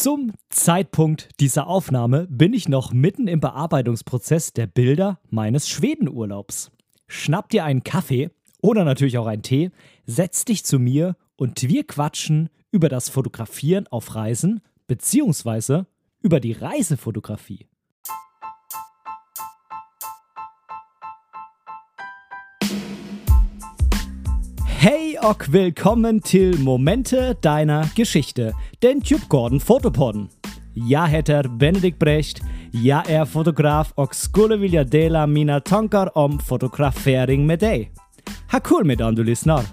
Zum Zeitpunkt dieser Aufnahme bin ich noch mitten im Bearbeitungsprozess der Bilder meines Schwedenurlaubs. Schnapp dir einen Kaffee oder natürlich auch einen Tee, setz dich zu mir und wir quatschen über das Fotografieren auf Reisen beziehungsweise über die Reisefotografie. Hey och willkommen til Momente deiner Geschichte, den Tube Gordon Fotopodden. Jag heter Benedikt Brecht, jag är fotograf och skulle vilja dela mina tankar om fotografering med dig. Ha kul medan du lyssnar!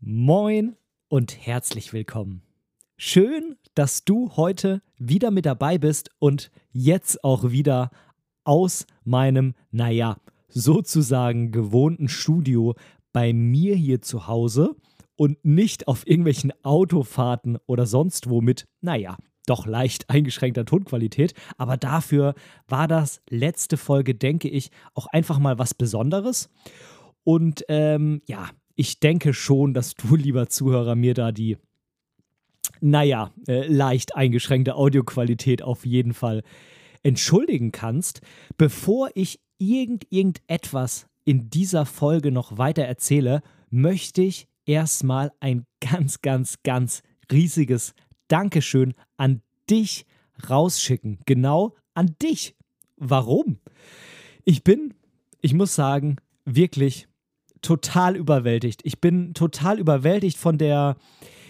Moin und herzlich willkommen. Schön, dass du heute wieder mit dabei bist und jetzt auch wieder aus meinem, naja, sozusagen gewohnten Studio bei mir hier zu Hause und nicht auf irgendwelchen Autofahrten oder sonst wo mit, naja, doch leicht eingeschränkter Tonqualität. Aber dafür war das letzte Folge, denke ich, auch einfach mal was Besonderes. Und ähm, ja, ich denke schon, dass du, lieber Zuhörer, mir da die, naja, äh, leicht eingeschränkte Audioqualität auf jeden Fall entschuldigen kannst. Bevor ich irgend, irgendetwas in dieser Folge noch weiter erzähle, möchte ich erstmal ein ganz, ganz, ganz riesiges Dankeschön an dich rausschicken. Genau an dich. Warum? Ich bin, ich muss sagen, wirklich total überwältigt. Ich bin total überwältigt von der,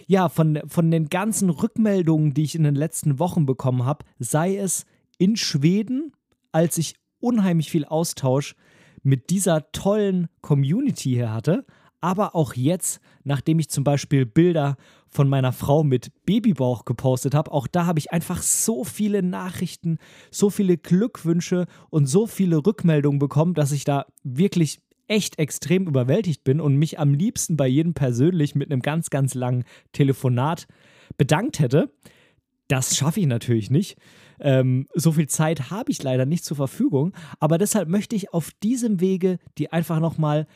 ja, von, von den ganzen Rückmeldungen, die ich in den letzten Wochen bekommen habe, sei es in Schweden, als ich unheimlich viel Austausch mit dieser tollen Community hier hatte, aber auch jetzt, nachdem ich zum Beispiel Bilder von meiner Frau mit Babybauch gepostet habe, auch da habe ich einfach so viele Nachrichten, so viele Glückwünsche und so viele Rückmeldungen bekommen, dass ich da wirklich echt extrem überwältigt bin und mich am liebsten bei jedem persönlich mit einem ganz, ganz langen Telefonat bedankt hätte. Das schaffe ich natürlich nicht. Ähm, so viel Zeit habe ich leider nicht zur Verfügung. Aber deshalb möchte ich auf diesem Wege dir einfach nochmal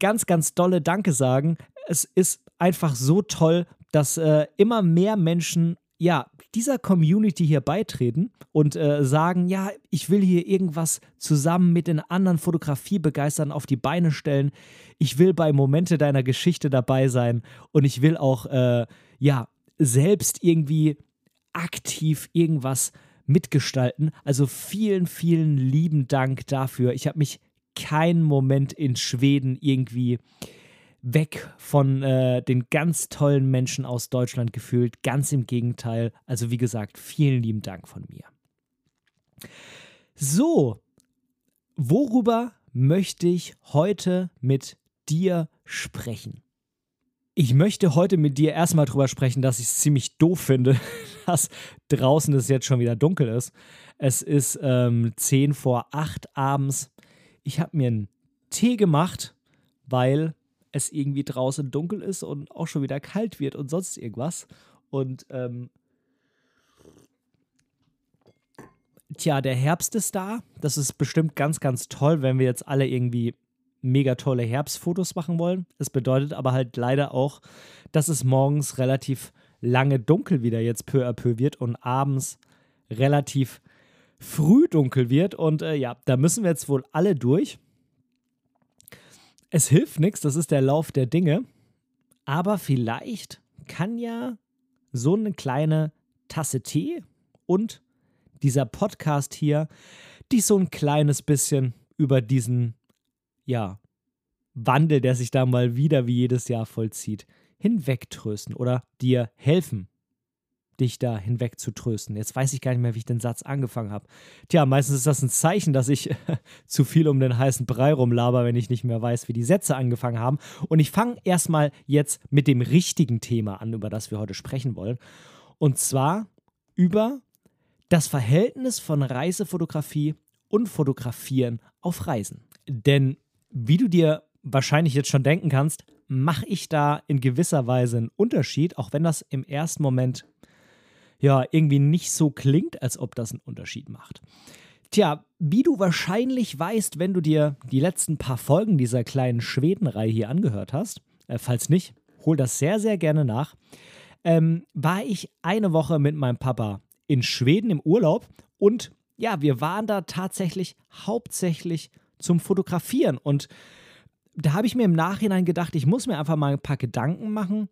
ganz, ganz dolle Danke sagen. Es ist einfach so toll, dass äh, immer mehr Menschen ja, dieser Community hier beitreten und äh, sagen, ja, ich will hier irgendwas zusammen mit den anderen Fotografiebegeistern auf die Beine stellen. Ich will bei Momente deiner Geschichte dabei sein und ich will auch, äh, ja, selbst irgendwie aktiv irgendwas mitgestalten. Also vielen, vielen lieben Dank dafür. Ich habe mich keinen Moment in Schweden irgendwie weg von äh, den ganz tollen Menschen aus Deutschland gefühlt. Ganz im Gegenteil. Also wie gesagt, vielen lieben Dank von mir. So, worüber möchte ich heute mit dir sprechen? Ich möchte heute mit dir erstmal drüber sprechen, dass ich es ziemlich doof finde, dass draußen es jetzt schon wieder dunkel ist. Es ist ähm, 10 vor 8 abends. Ich habe mir einen Tee gemacht, weil es irgendwie draußen dunkel ist und auch schon wieder kalt wird und sonst irgendwas. Und ähm, tja, der Herbst ist da. Das ist bestimmt ganz, ganz toll, wenn wir jetzt alle irgendwie mega tolle Herbstfotos machen wollen. Es bedeutet aber halt leider auch, dass es morgens relativ lange dunkel wieder jetzt peu à peu wird und abends relativ früh dunkel wird. Und äh, ja, da müssen wir jetzt wohl alle durch. Es hilft nichts, das ist der Lauf der Dinge. Aber vielleicht kann ja so eine kleine Tasse Tee und dieser Podcast hier dich so ein kleines bisschen über diesen ja, Wandel, der sich da mal wieder wie jedes Jahr vollzieht, hinwegtrösten oder dir helfen, dich da hinweg zu trösten. Jetzt weiß ich gar nicht mehr, wie ich den Satz angefangen habe. Tja, meistens ist das ein Zeichen, dass ich zu viel um den heißen Brei rumlaber, wenn ich nicht mehr weiß, wie die Sätze angefangen haben. Und ich fange erstmal jetzt mit dem richtigen Thema an, über das wir heute sprechen wollen. Und zwar über das Verhältnis von Reisefotografie und Fotografieren auf Reisen. Denn wie du dir wahrscheinlich jetzt schon denken kannst, mache ich da in gewisser Weise einen Unterschied, auch wenn das im ersten Moment ja irgendwie nicht so klingt, als ob das einen Unterschied macht. Tja, wie du wahrscheinlich weißt, wenn du dir die letzten paar Folgen dieser kleinen Schwedenreihe hier angehört hast, äh, falls nicht, hole das sehr, sehr gerne nach, ähm, war ich eine Woche mit meinem Papa in Schweden im Urlaub und ja, wir waren da tatsächlich hauptsächlich zum Fotografieren und da habe ich mir im Nachhinein gedacht, ich muss mir einfach mal ein paar Gedanken machen.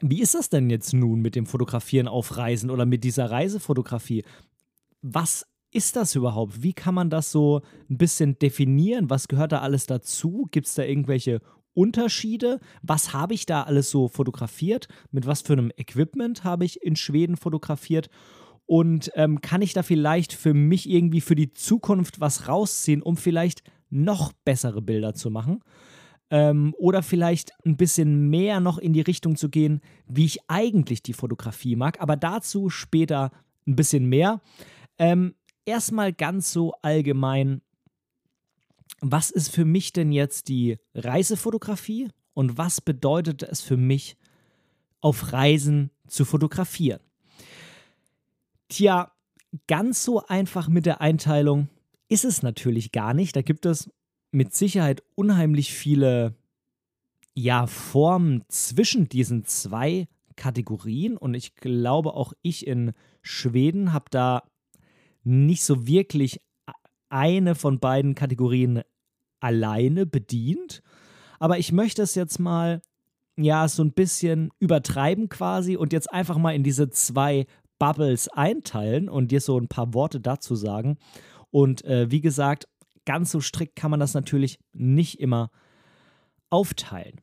Wie ist das denn jetzt nun mit dem Fotografieren auf Reisen oder mit dieser Reisefotografie? Was ist das überhaupt? Wie kann man das so ein bisschen definieren? Was gehört da alles dazu? Gibt es da irgendwelche Unterschiede? Was habe ich da alles so fotografiert? Mit was für einem Equipment habe ich in Schweden fotografiert? Und ähm, kann ich da vielleicht für mich irgendwie für die Zukunft was rausziehen, um vielleicht noch bessere Bilder zu machen? Ähm, oder vielleicht ein bisschen mehr noch in die Richtung zu gehen, wie ich eigentlich die Fotografie mag. Aber dazu später ein bisschen mehr. Ähm, erstmal ganz so allgemein was ist für mich denn jetzt die Reisefotografie und was bedeutet es für mich, auf Reisen zu fotografieren? Tja, ganz so einfach mit der Einteilung ist es natürlich gar nicht. Da gibt es mit Sicherheit unheimlich viele ja, Formen zwischen diesen zwei Kategorien und ich glaube auch ich in Schweden habe da nicht so wirklich eine von beiden Kategorien alleine bedient. Aber ich möchte es jetzt mal, ja, so ein bisschen übertreiben quasi und jetzt einfach mal in diese zwei Bubbles einteilen und dir so ein paar Worte dazu sagen. Und äh, wie gesagt, ganz so strikt kann man das natürlich nicht immer aufteilen.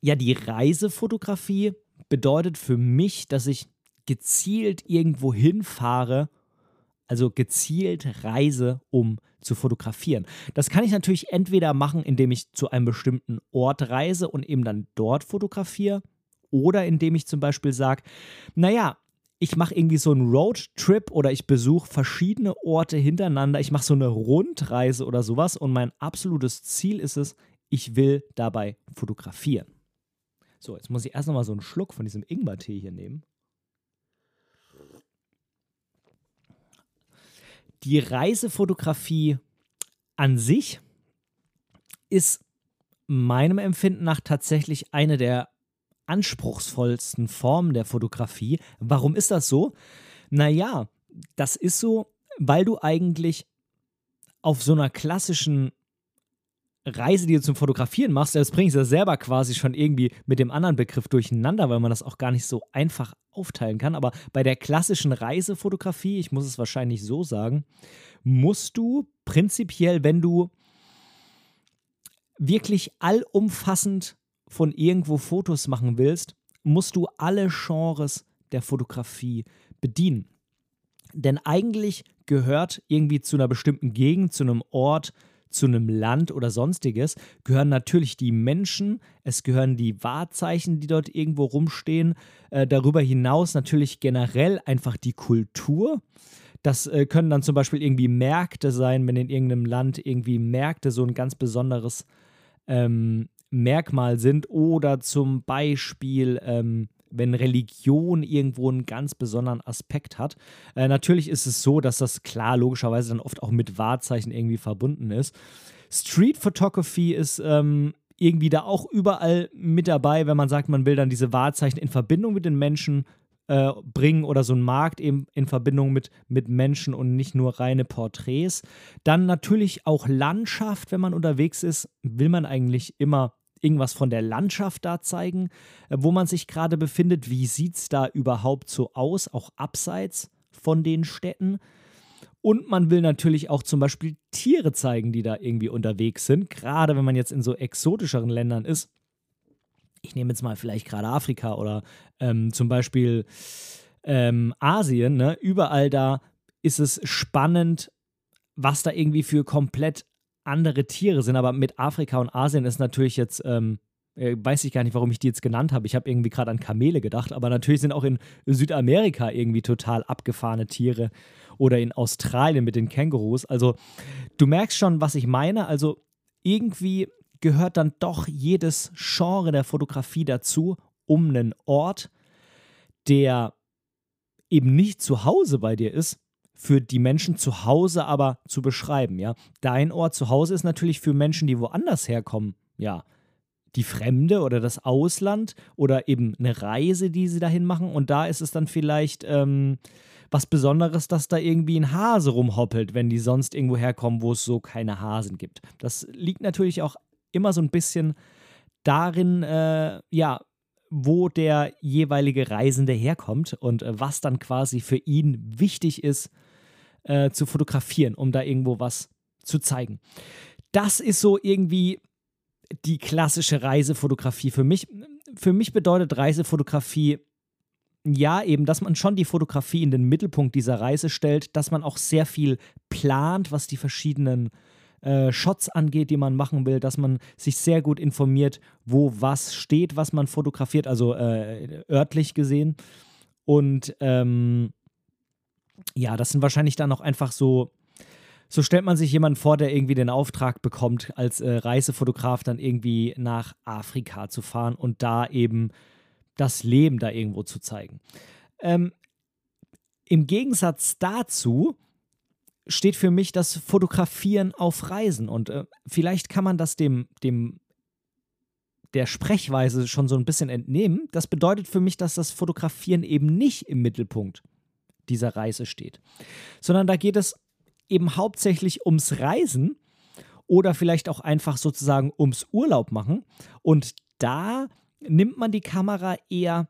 Ja, die Reisefotografie bedeutet für mich, dass ich gezielt irgendwo hinfahre also gezielt reise, um zu fotografieren. Das kann ich natürlich entweder machen, indem ich zu einem bestimmten Ort reise und eben dann dort fotografiere, oder indem ich zum Beispiel sage, naja, ich mache irgendwie so einen Roadtrip oder ich besuche verschiedene Orte hintereinander, ich mache so eine Rundreise oder sowas und mein absolutes Ziel ist es, ich will dabei fotografieren. So, jetzt muss ich erst nochmal so einen Schluck von diesem Ingwertee hier nehmen. Die Reisefotografie an sich ist meinem Empfinden nach tatsächlich eine der anspruchsvollsten Formen der Fotografie. Warum ist das so? Naja, das ist so, weil du eigentlich auf so einer klassischen Reise, die du zum Fotografieren machst, das bringst du ja selber quasi schon irgendwie mit dem anderen Begriff durcheinander, weil man das auch gar nicht so einfach aufteilen kann. Aber bei der klassischen Reisefotografie, ich muss es wahrscheinlich so sagen, musst du prinzipiell, wenn du wirklich allumfassend von irgendwo Fotos machen willst, musst du alle Genres der Fotografie bedienen. Denn eigentlich gehört irgendwie zu einer bestimmten Gegend, zu einem Ort, zu einem Land oder sonstiges, gehören natürlich die Menschen, es gehören die Wahrzeichen, die dort irgendwo rumstehen, äh, darüber hinaus natürlich generell einfach die Kultur. Das äh, können dann zum Beispiel irgendwie Märkte sein, wenn in irgendeinem Land irgendwie Märkte so ein ganz besonderes ähm, Merkmal sind oder zum Beispiel ähm, wenn Religion irgendwo einen ganz besonderen Aspekt hat. Äh, natürlich ist es so, dass das klar logischerweise dann oft auch mit Wahrzeichen irgendwie verbunden ist. Street Photography ist ähm, irgendwie da auch überall mit dabei, wenn man sagt, man will dann diese Wahrzeichen in Verbindung mit den Menschen äh, bringen oder so einen Markt eben in Verbindung mit, mit Menschen und nicht nur reine Porträts. Dann natürlich auch Landschaft, wenn man unterwegs ist, will man eigentlich immer irgendwas von der Landschaft da zeigen, äh, wo man sich gerade befindet. Wie sieht es da überhaupt so aus, auch abseits von den Städten? Und man will natürlich auch zum Beispiel Tiere zeigen, die da irgendwie unterwegs sind, gerade wenn man jetzt in so exotischeren Ländern ist. Ich nehme jetzt mal vielleicht gerade Afrika oder ähm, zum Beispiel ähm, Asien. Ne? Überall da ist es spannend, was da irgendwie für komplett andere Tiere sind, aber mit Afrika und Asien ist natürlich jetzt, ähm, äh, weiß ich gar nicht, warum ich die jetzt genannt habe. Ich habe irgendwie gerade an Kamele gedacht, aber natürlich sind auch in Südamerika irgendwie total abgefahrene Tiere oder in Australien mit den Kängurus. Also du merkst schon, was ich meine. Also irgendwie gehört dann doch jedes Genre der Fotografie dazu, um einen Ort, der eben nicht zu Hause bei dir ist, für die Menschen zu Hause aber zu beschreiben, ja. Dein Ort zu Hause ist natürlich für Menschen, die woanders herkommen, ja, die Fremde oder das Ausland oder eben eine Reise, die sie dahin machen. Und da ist es dann vielleicht ähm, was Besonderes, dass da irgendwie ein Hase rumhoppelt, wenn die sonst irgendwo herkommen, wo es so keine Hasen gibt. Das liegt natürlich auch immer so ein bisschen darin, äh, ja, wo der jeweilige Reisende herkommt und äh, was dann quasi für ihn wichtig ist äh, zu fotografieren, um da irgendwo was zu zeigen. Das ist so irgendwie die klassische Reisefotografie für mich. Für mich bedeutet Reisefotografie ja, eben, dass man schon die Fotografie in den Mittelpunkt dieser Reise stellt, dass man auch sehr viel plant, was die verschiedenen äh, Shots angeht, die man machen will, dass man sich sehr gut informiert, wo was steht, was man fotografiert, also äh, örtlich gesehen. Und ähm, ja, das sind wahrscheinlich dann auch einfach so so stellt man sich jemanden vor, der irgendwie den Auftrag bekommt, als äh, Reisefotograf dann irgendwie nach Afrika zu fahren und da eben das Leben da irgendwo zu zeigen. Ähm, Im Gegensatz dazu steht für mich das Fotografieren auf Reisen und äh, vielleicht kann man das dem, dem der Sprechweise schon so ein bisschen entnehmen. Das bedeutet für mich, dass das Fotografieren eben nicht im Mittelpunkt dieser Reise steht, sondern da geht es eben hauptsächlich ums Reisen oder vielleicht auch einfach sozusagen ums Urlaub machen. Und da nimmt man die Kamera eher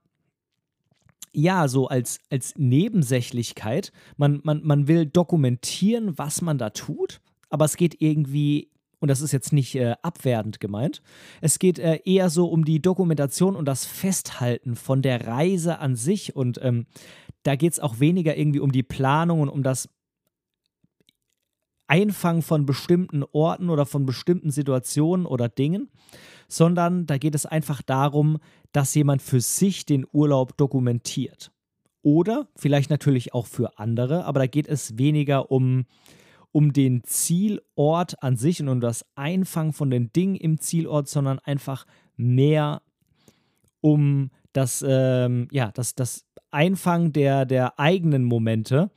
ja, so als, als Nebensächlichkeit. Man, man, man will dokumentieren, was man da tut, aber es geht irgendwie, und das ist jetzt nicht äh, abwertend gemeint, es geht äh, eher so um die Dokumentation und das Festhalten von der Reise an sich. Und ähm, da geht es auch weniger irgendwie um die Planung und um das Einfangen von bestimmten Orten oder von bestimmten Situationen oder Dingen, sondern da geht es einfach darum, dass jemand für sich den Urlaub dokumentiert. Oder vielleicht natürlich auch für andere, aber da geht es weniger um, um den Zielort an sich und um das Einfangen von den Dingen im Zielort, sondern einfach mehr um das, ähm, ja, das, das Einfangen der, der eigenen Momente,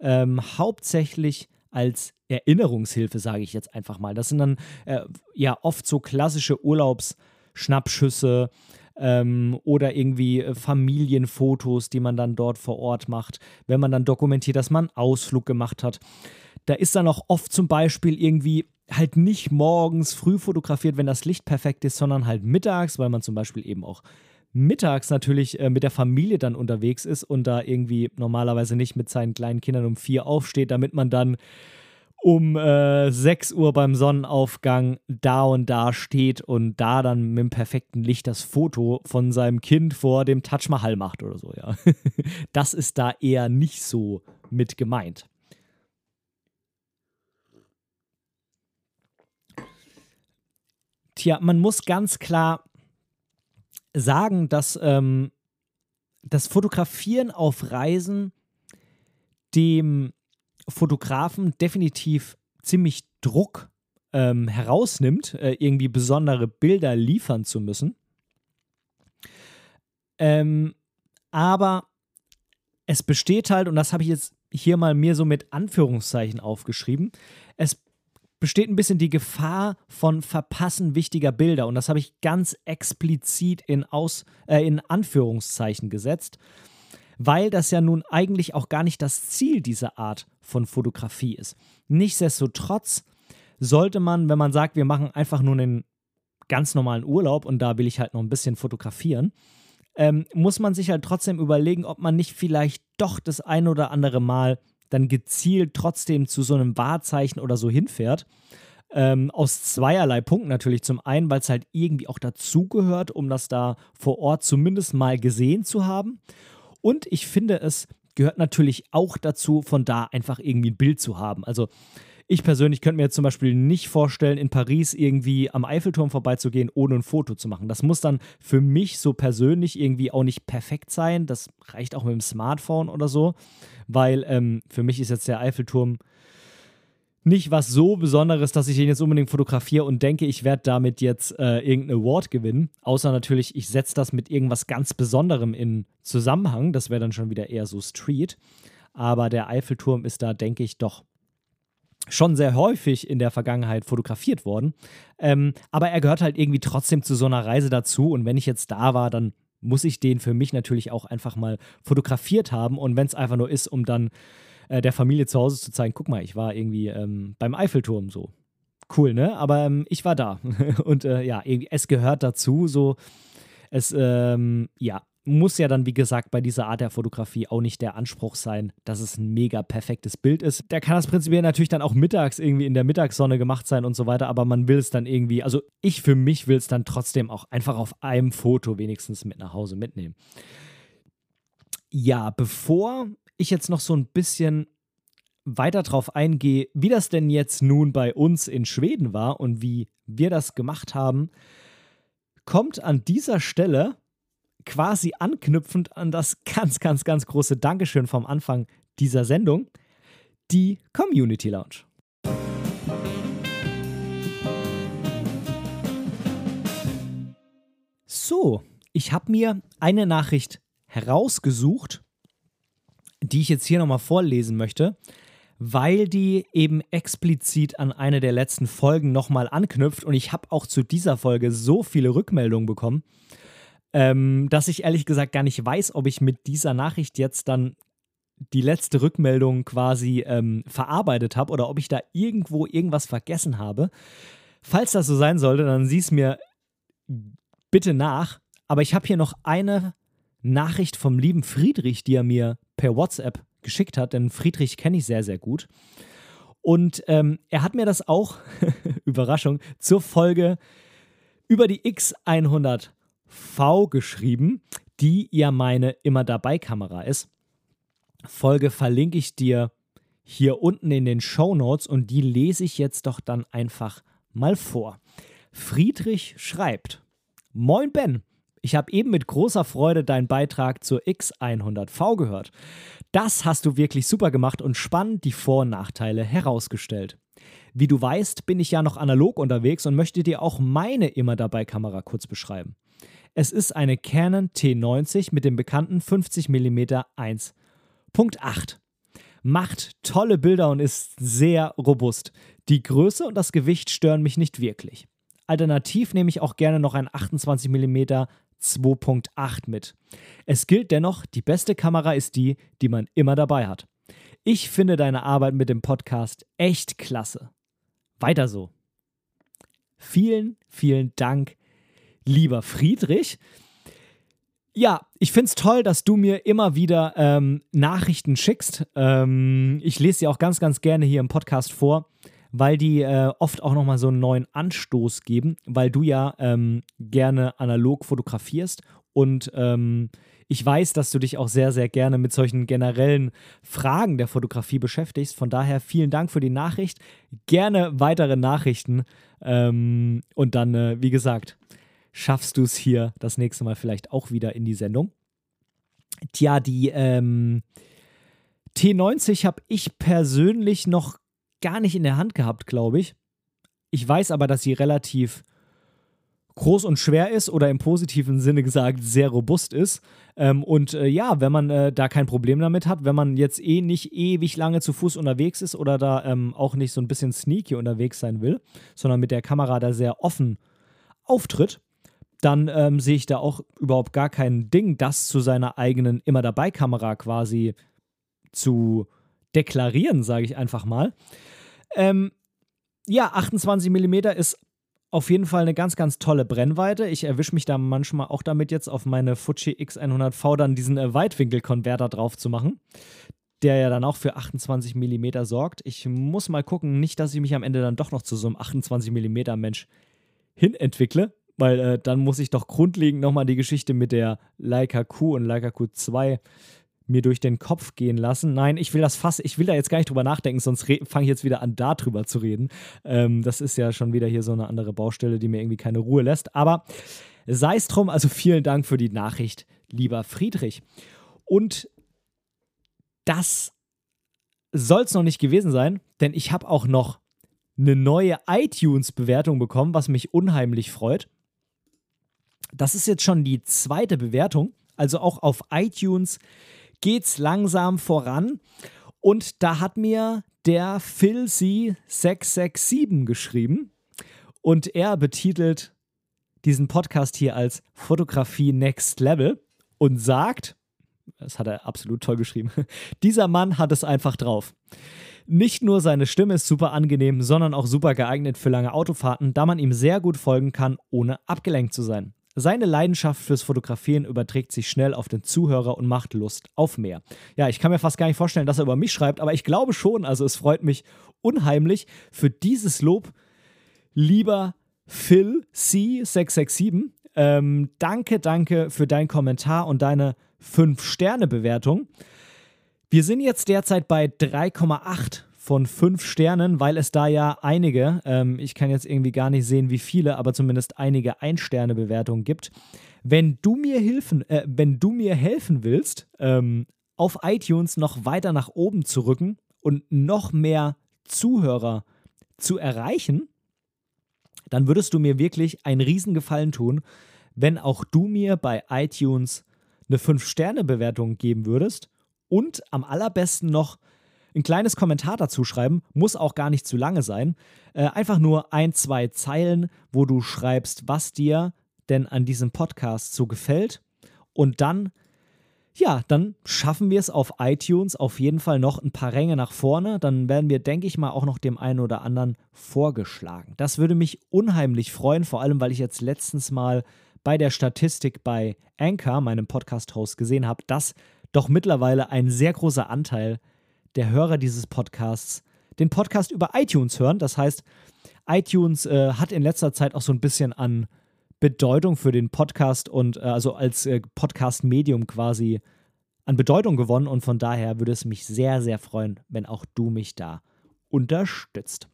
ähm, hauptsächlich als Erinnerungshilfe, sage ich jetzt einfach mal. Das sind dann äh, ja oft so klassische Urlaubsschnappschüsse ähm, oder irgendwie äh, Familienfotos, die man dann dort vor Ort macht, wenn man dann dokumentiert, dass man Ausflug gemacht hat. Da ist dann auch oft zum Beispiel irgendwie halt nicht morgens früh fotografiert, wenn das Licht perfekt ist, sondern halt mittags, weil man zum Beispiel eben auch mittags natürlich äh, mit der Familie dann unterwegs ist und da irgendwie normalerweise nicht mit seinen kleinen Kindern um vier aufsteht, damit man dann um äh, 6 Uhr beim Sonnenaufgang da und da steht und da dann mit dem perfekten Licht das Foto von seinem Kind vor dem Taj Mahal macht oder so, ja. Das ist da eher nicht so mit gemeint. Tja, man muss ganz klar sagen, dass ähm, das Fotografieren auf Reisen dem Fotografen definitiv ziemlich Druck ähm, herausnimmt, äh, irgendwie besondere Bilder liefern zu müssen. Ähm, aber es besteht halt, und das habe ich jetzt hier mal mir so mit Anführungszeichen aufgeschrieben, es besteht ein bisschen die Gefahr von Verpassen wichtiger Bilder. Und das habe ich ganz explizit in, Aus, äh, in Anführungszeichen gesetzt, weil das ja nun eigentlich auch gar nicht das Ziel dieser Art von Fotografie ist. Nichtsdestotrotz sollte man, wenn man sagt, wir machen einfach nur einen ganz normalen Urlaub und da will ich halt noch ein bisschen fotografieren, ähm, muss man sich halt trotzdem überlegen, ob man nicht vielleicht doch das ein oder andere Mal dann gezielt trotzdem zu so einem Wahrzeichen oder so hinfährt. Ähm, aus zweierlei Punkten natürlich. Zum einen, weil es halt irgendwie auch dazugehört, um das da vor Ort zumindest mal gesehen zu haben. Und ich finde, es gehört natürlich auch dazu, von da einfach irgendwie ein Bild zu haben. Also ich persönlich könnte mir jetzt zum Beispiel nicht vorstellen, in Paris irgendwie am Eiffelturm vorbeizugehen, ohne ein Foto zu machen. Das muss dann für mich so persönlich irgendwie auch nicht perfekt sein. Das reicht auch mit dem Smartphone oder so, weil ähm, für mich ist jetzt der Eiffelturm nicht was so Besonderes, dass ich ihn jetzt unbedingt fotografiere und denke, ich werde damit jetzt äh, irgendeinen Award gewinnen. Außer natürlich, ich setze das mit irgendwas ganz Besonderem in Zusammenhang. Das wäre dann schon wieder eher so Street. Aber der Eiffelturm ist da, denke ich, doch schon sehr häufig in der Vergangenheit fotografiert worden. Ähm, aber er gehört halt irgendwie trotzdem zu so einer Reise dazu. Und wenn ich jetzt da war, dann muss ich den für mich natürlich auch einfach mal fotografiert haben. Und wenn es einfach nur ist, um dann äh, der Familie zu Hause zu zeigen, guck mal, ich war irgendwie ähm, beim Eiffelturm so. Cool, ne? Aber ähm, ich war da. Und äh, ja, es gehört dazu, so. Es, ähm, ja, muss ja dann, wie gesagt, bei dieser Art der Fotografie auch nicht der Anspruch sein, dass es ein mega perfektes Bild ist. Da kann das prinzipiell natürlich dann auch mittags irgendwie in der Mittagssonne gemacht sein und so weiter, aber man will es dann irgendwie, also ich für mich will es dann trotzdem auch einfach auf einem Foto wenigstens mit nach Hause mitnehmen. Ja, bevor ich jetzt noch so ein bisschen weiter drauf eingehe, wie das denn jetzt nun bei uns in Schweden war und wie wir das gemacht haben, kommt an dieser Stelle quasi anknüpfend an das ganz, ganz, ganz große Dankeschön vom Anfang dieser Sendung, die Community Lounge. So, ich habe mir eine Nachricht herausgesucht, die ich jetzt hier nochmal vorlesen möchte, weil die eben explizit an eine der letzten Folgen nochmal anknüpft und ich habe auch zu dieser Folge so viele Rückmeldungen bekommen ähm, dass ich ehrlich gesagt gar nicht weiß, ob ich mit dieser Nachricht jetzt dann die letzte Rückmeldung quasi ähm, verarbeitet habe oder ob ich da irgendwo irgendwas vergessen habe. Falls das so sein sollte, dann sieh es mir bitte nach. Aber ich habe hier noch eine Nachricht vom lieben Friedrich, die er mir per WhatsApp geschickt hat, denn Friedrich kenne ich sehr, sehr gut. Und ähm, er hat mir das auch, Überraschung, zur Folge über die X100 V geschrieben, die ja meine immer dabei Kamera ist. Folge verlinke ich dir hier unten in den Show Notes und die lese ich jetzt doch dann einfach mal vor. Friedrich schreibt: Moin Ben, ich habe eben mit großer Freude deinen Beitrag zur X100V gehört. Das hast du wirklich super gemacht und spannend die Vor- und Nachteile herausgestellt. Wie du weißt, bin ich ja noch analog unterwegs und möchte dir auch meine immer dabei Kamera kurz beschreiben. Es ist eine Canon T90 mit dem bekannten 50 mm 1.8. Macht tolle Bilder und ist sehr robust. Die Größe und das Gewicht stören mich nicht wirklich. Alternativ nehme ich auch gerne noch ein 28 mm 2.8 mit. Es gilt dennoch, die beste Kamera ist die, die man immer dabei hat. Ich finde deine Arbeit mit dem Podcast echt klasse. Weiter so. Vielen, vielen Dank lieber Friedrich. Ja, ich finde es toll, dass du mir immer wieder ähm, Nachrichten schickst. Ähm, ich lese sie auch ganz, ganz gerne hier im Podcast vor, weil die äh, oft auch nochmal so einen neuen Anstoß geben, weil du ja ähm, gerne analog fotografierst und ähm, ich weiß, dass du dich auch sehr, sehr gerne mit solchen generellen Fragen der Fotografie beschäftigst. Von daher vielen Dank für die Nachricht. Gerne weitere Nachrichten. Ähm, und dann, äh, wie gesagt, schaffst du es hier das nächste Mal vielleicht auch wieder in die Sendung. Tja, die ähm, T90 habe ich persönlich noch gar nicht in der Hand gehabt, glaube ich. Ich weiß aber, dass sie relativ groß und schwer ist oder im positiven Sinne gesagt sehr robust ist. Ähm, und äh, ja, wenn man äh, da kein Problem damit hat, wenn man jetzt eh nicht ewig lange zu Fuß unterwegs ist oder da ähm, auch nicht so ein bisschen sneaky unterwegs sein will, sondern mit der Kamera da sehr offen auftritt, dann ähm, sehe ich da auch überhaupt gar kein Ding, das zu seiner eigenen immer dabei Kamera quasi zu deklarieren, sage ich einfach mal. Ähm, ja, 28 mm ist auf jeden Fall eine ganz, ganz tolle Brennweite. Ich erwische mich da manchmal auch damit jetzt auf meine Fuji X100V dann diesen äh, Weitwinkelkonverter drauf zu machen, der ja dann auch für 28 mm sorgt. Ich muss mal gucken, nicht, dass ich mich am Ende dann doch noch zu so einem 28 mm Mensch hinentwickle weil äh, dann muss ich doch grundlegend nochmal die Geschichte mit der Leica Q und Leica Q2 mir durch den Kopf gehen lassen. Nein, ich will das fast, ich will da jetzt gar nicht drüber nachdenken, sonst fange ich jetzt wieder an, darüber zu reden. Ähm, das ist ja schon wieder hier so eine andere Baustelle, die mir irgendwie keine Ruhe lässt. Aber sei es drum, also vielen Dank für die Nachricht, lieber Friedrich. Und das soll es noch nicht gewesen sein, denn ich habe auch noch eine neue iTunes-Bewertung bekommen, was mich unheimlich freut. Das ist jetzt schon die zweite Bewertung. Also auch auf iTunes geht es langsam voran. Und da hat mir der Phil C667 geschrieben und er betitelt diesen Podcast hier als Fotografie Next Level und sagt, das hat er absolut toll geschrieben, dieser Mann hat es einfach drauf. Nicht nur seine Stimme ist super angenehm, sondern auch super geeignet für lange Autofahrten, da man ihm sehr gut folgen kann, ohne abgelenkt zu sein. Seine Leidenschaft fürs Fotografieren überträgt sich schnell auf den Zuhörer und macht Lust auf mehr. Ja, ich kann mir fast gar nicht vorstellen, dass er über mich schreibt, aber ich glaube schon, also es freut mich unheimlich für dieses Lob, lieber Phil C667. Ähm, danke, danke für deinen Kommentar und deine 5-Sterne-Bewertung. Wir sind jetzt derzeit bei 3,8 von 5 Sternen, weil es da ja einige, ähm, ich kann jetzt irgendwie gar nicht sehen, wie viele, aber zumindest einige Ein-Sterne-Bewertungen gibt. Wenn du mir helfen, äh, wenn du mir helfen willst, ähm, auf iTunes noch weiter nach oben zu rücken und noch mehr Zuhörer zu erreichen, dann würdest du mir wirklich einen Riesengefallen tun, wenn auch du mir bei iTunes eine 5-Sterne-Bewertung geben würdest und am allerbesten noch ein kleines Kommentar dazu schreiben, muss auch gar nicht zu lange sein. Äh, einfach nur ein, zwei Zeilen, wo du schreibst, was dir denn an diesem Podcast so gefällt. Und dann ja, dann schaffen wir es auf iTunes auf jeden Fall noch ein paar Ränge nach vorne. Dann werden wir, denke ich mal, auch noch dem einen oder anderen vorgeschlagen. Das würde mich unheimlich freuen, vor allem weil ich jetzt letztens mal bei der Statistik bei Anchor, meinem Podcast-Host, gesehen habe, dass doch mittlerweile ein sehr großer Anteil der Hörer dieses Podcasts den Podcast über iTunes hören. Das heißt, iTunes äh, hat in letzter Zeit auch so ein bisschen an Bedeutung für den Podcast und äh, also als äh, Podcast-Medium quasi an Bedeutung gewonnen und von daher würde es mich sehr, sehr freuen, wenn auch du mich da unterstützt.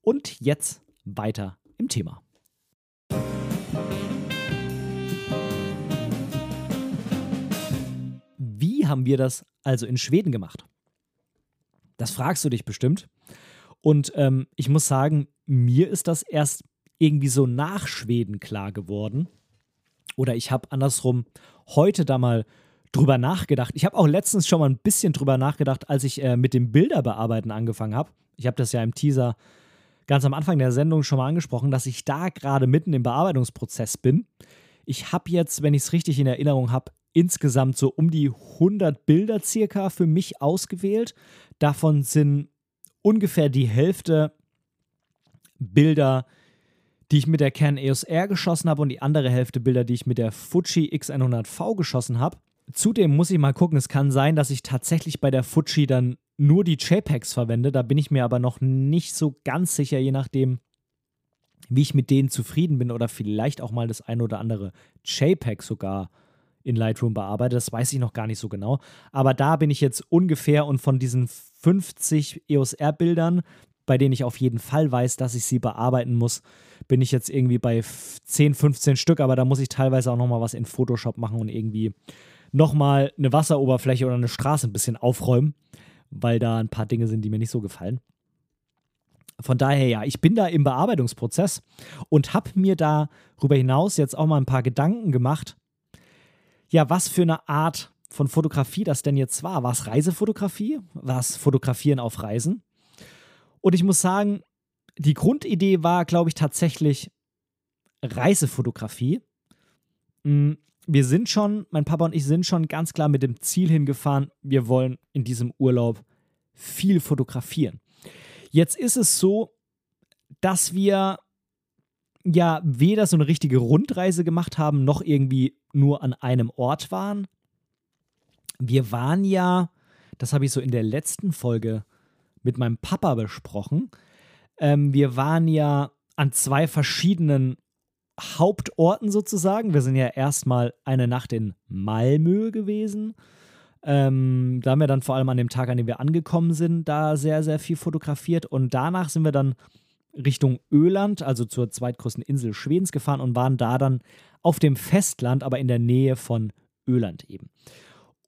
Und jetzt weiter im Thema. Wie haben wir das also in Schweden gemacht? Das fragst du dich bestimmt. Und ähm, ich muss sagen, mir ist das erst irgendwie so nach Schweden klar geworden. Oder ich habe andersrum heute da mal drüber nachgedacht. Ich habe auch letztens schon mal ein bisschen drüber nachgedacht, als ich äh, mit dem Bilderbearbeiten angefangen habe. Ich habe das ja im Teaser ganz am Anfang der Sendung schon mal angesprochen, dass ich da gerade mitten im Bearbeitungsprozess bin. Ich habe jetzt, wenn ich es richtig in Erinnerung habe, insgesamt so um die 100 Bilder circa für mich ausgewählt. Davon sind ungefähr die Hälfte Bilder, die ich mit der Canon EOS R geschossen habe und die andere Hälfte Bilder, die ich mit der Fuji X100V geschossen habe. Zudem muss ich mal gucken, es kann sein, dass ich tatsächlich bei der Fuji dann nur die JPEGs verwende. Da bin ich mir aber noch nicht so ganz sicher, je nachdem, wie ich mit denen zufrieden bin oder vielleicht auch mal das ein oder andere JPEG sogar in Lightroom bearbeite. Das weiß ich noch gar nicht so genau. Aber da bin ich jetzt ungefähr und von diesen 50 EOS R-Bildern, bei denen ich auf jeden Fall weiß, dass ich sie bearbeiten muss, bin ich jetzt irgendwie bei 10, 15 Stück, aber da muss ich teilweise auch nochmal was in Photoshop machen und irgendwie nochmal eine Wasseroberfläche oder eine Straße ein bisschen aufräumen, weil da ein paar Dinge sind, die mir nicht so gefallen. Von daher, ja, ich bin da im Bearbeitungsprozess und habe mir darüber hinaus jetzt auch mal ein paar Gedanken gemacht, ja, was für eine Art von Fotografie das denn jetzt war. War es Reisefotografie? War es Fotografieren auf Reisen? Und ich muss sagen, die Grundidee war, glaube ich, tatsächlich Reisefotografie. Mm, wir sind schon, mein Papa und ich sind schon ganz klar mit dem Ziel hingefahren, wir wollen in diesem Urlaub viel fotografieren. Jetzt ist es so, dass wir ja weder so eine richtige Rundreise gemacht haben, noch irgendwie nur an einem Ort waren. Wir waren ja, das habe ich so in der letzten Folge mit meinem Papa besprochen, ähm, wir waren ja an zwei verschiedenen Hauptorten sozusagen. Wir sind ja erstmal eine Nacht in Malmö gewesen. Ähm, da haben wir dann vor allem an dem Tag, an dem wir angekommen sind, da sehr, sehr viel fotografiert. Und danach sind wir dann Richtung Öland, also zur zweitgrößten Insel Schwedens gefahren und waren da dann auf dem Festland, aber in der Nähe von Öland eben.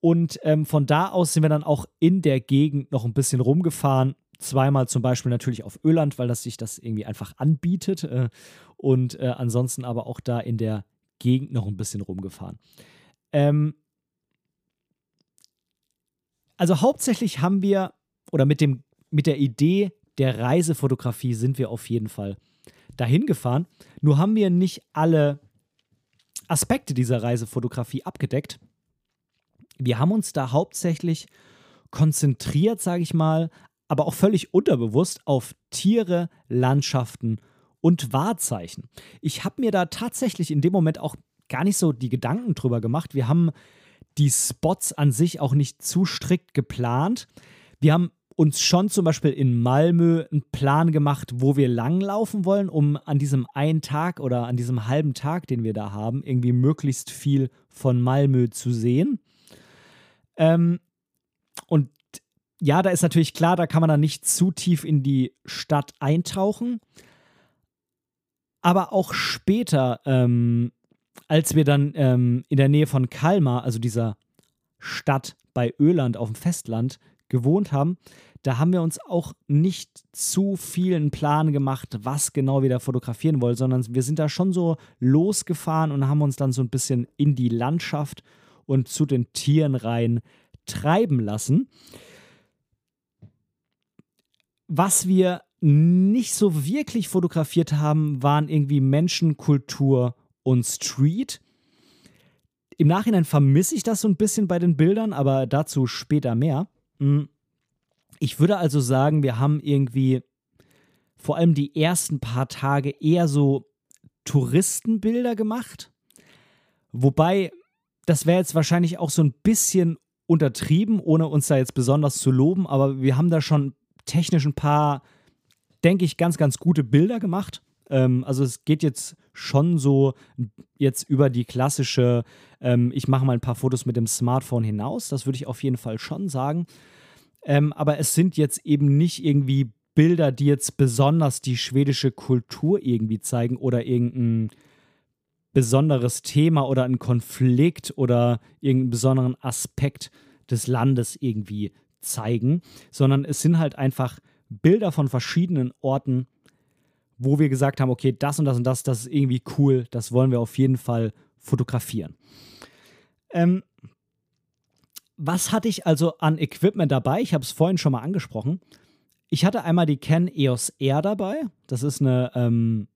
Und ähm, von da aus sind wir dann auch in der Gegend noch ein bisschen rumgefahren, zweimal zum Beispiel natürlich auf Öland, weil das sich das irgendwie einfach anbietet. Äh, und äh, ansonsten aber auch da in der Gegend noch ein bisschen rumgefahren. Ähm, also hauptsächlich haben wir oder mit, dem, mit der Idee der Reisefotografie sind wir auf jeden Fall dahin gefahren. Nur haben wir nicht alle Aspekte dieser Reisefotografie abgedeckt. Wir haben uns da hauptsächlich konzentriert, sage ich mal, aber auch völlig unterbewusst auf Tiere, Landschaften und Wahrzeichen. Ich habe mir da tatsächlich in dem Moment auch gar nicht so die Gedanken drüber gemacht. Wir haben die Spots an sich auch nicht zu strikt geplant. Wir haben uns schon zum Beispiel in Malmö einen Plan gemacht, wo wir langlaufen wollen, um an diesem einen Tag oder an diesem halben Tag, den wir da haben, irgendwie möglichst viel von Malmö zu sehen. Ähm, und ja, da ist natürlich klar, da kann man dann nicht zu tief in die Stadt eintauchen. Aber auch später, ähm, als wir dann ähm, in der Nähe von Kalmar, also dieser Stadt bei Öland auf dem Festland, gewohnt haben, da haben wir uns auch nicht zu vielen Plan gemacht, was genau wir da fotografieren wollen, sondern wir sind da schon so losgefahren und haben uns dann so ein bisschen in die Landschaft und zu den Tieren rein treiben lassen. Was wir nicht so wirklich fotografiert haben, waren irgendwie Menschen, Kultur und Street. Im Nachhinein vermisse ich das so ein bisschen bei den Bildern, aber dazu später mehr. Hm. Ich würde also sagen, wir haben irgendwie vor allem die ersten paar Tage eher so Touristenbilder gemacht. Wobei, das wäre jetzt wahrscheinlich auch so ein bisschen untertrieben, ohne uns da jetzt besonders zu loben, aber wir haben da schon technisch ein paar, denke ich, ganz, ganz gute Bilder gemacht. Ähm, also es geht jetzt schon so jetzt über die klassische, ähm, ich mache mal ein paar Fotos mit dem Smartphone hinaus. Das würde ich auf jeden Fall schon sagen. Ähm, aber es sind jetzt eben nicht irgendwie Bilder, die jetzt besonders die schwedische Kultur irgendwie zeigen oder irgendein besonderes Thema oder einen Konflikt oder irgendeinen besonderen Aspekt des Landes irgendwie zeigen, sondern es sind halt einfach Bilder von verschiedenen Orten, wo wir gesagt haben, okay, das und das und das, das ist irgendwie cool, das wollen wir auf jeden Fall fotografieren. Ähm, was hatte ich also an Equipment dabei? Ich habe es vorhin schon mal angesprochen. Ich hatte einmal die Canon EOS R dabei. Das ist eine ähm,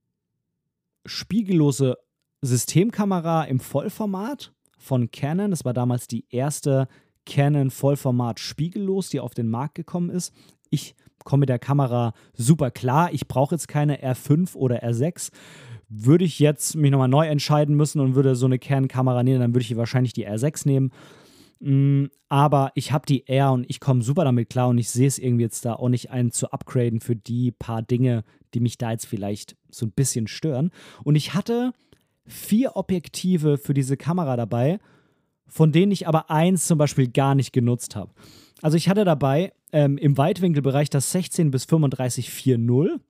spiegellose Systemkamera im Vollformat von Canon. Das war damals die erste Canon Vollformat spiegellos, die auf den Markt gekommen ist. Ich komme mit der Kamera super klar. Ich brauche jetzt keine R5 oder R6. Würde ich jetzt mich nochmal neu entscheiden müssen und würde so eine Canon-Kamera nehmen, dann würde ich wahrscheinlich die R6 nehmen. Mm, aber ich habe die R und ich komme super damit klar und ich sehe es irgendwie jetzt da auch nicht ein zu upgraden für die paar Dinge, die mich da jetzt vielleicht so ein bisschen stören. Und ich hatte vier Objektive für diese Kamera dabei, von denen ich aber eins zum Beispiel gar nicht genutzt habe. Also ich hatte dabei ähm, im Weitwinkelbereich das 16 bis 35 4.0.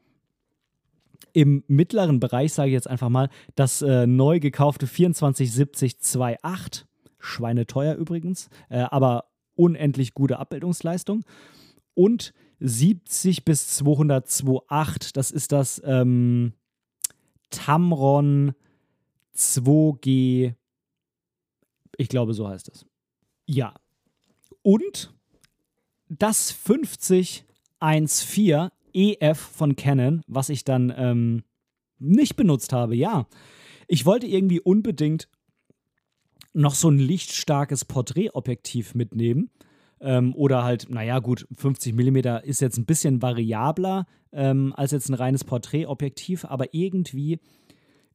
Im mittleren Bereich sage ich jetzt einfach mal das äh, neu gekaufte 2470 2.8. Schweineteuer übrigens, äh, aber unendlich gute Abbildungsleistung. Und 70 bis 202.8, das ist das ähm, Tamron 2G, ich glaube, so heißt es. Ja. Und das 5014 EF von Canon, was ich dann ähm, nicht benutzt habe, ja. Ich wollte irgendwie unbedingt noch so ein lichtstarkes Porträtobjektiv mitnehmen. Ähm, oder halt, naja, gut, 50 mm ist jetzt ein bisschen variabler ähm, als jetzt ein reines Porträtobjektiv, aber irgendwie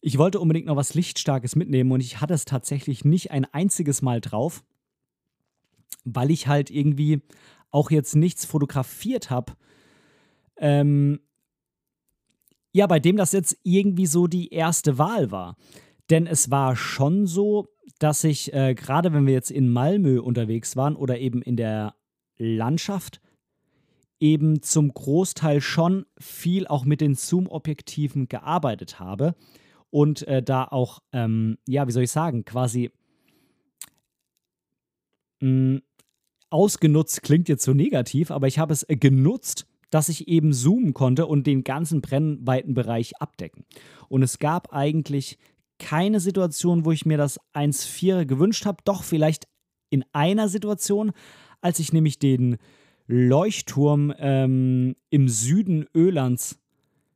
ich wollte unbedingt noch was Lichtstarkes mitnehmen und ich hatte es tatsächlich nicht ein einziges Mal drauf, weil ich halt irgendwie auch jetzt nichts fotografiert habe. Ähm, ja, bei dem das jetzt irgendwie so die erste Wahl war. Denn es war schon so, dass ich, äh, gerade wenn wir jetzt in Malmö unterwegs waren oder eben in der Landschaft, eben zum Großteil schon viel auch mit den Zoom-Objektiven gearbeitet habe und äh, da auch, ähm, ja, wie soll ich sagen, quasi mh, mm, ausgenutzt klingt jetzt so negativ, aber ich habe es äh, genutzt, dass ich eben zoomen konnte und den ganzen Brennweitenbereich abdecken. Und es gab eigentlich keine Situation, wo ich mir das 1.4 gewünscht habe, doch vielleicht in einer Situation, als ich nämlich den Leuchtturm ähm, im Süden Ölands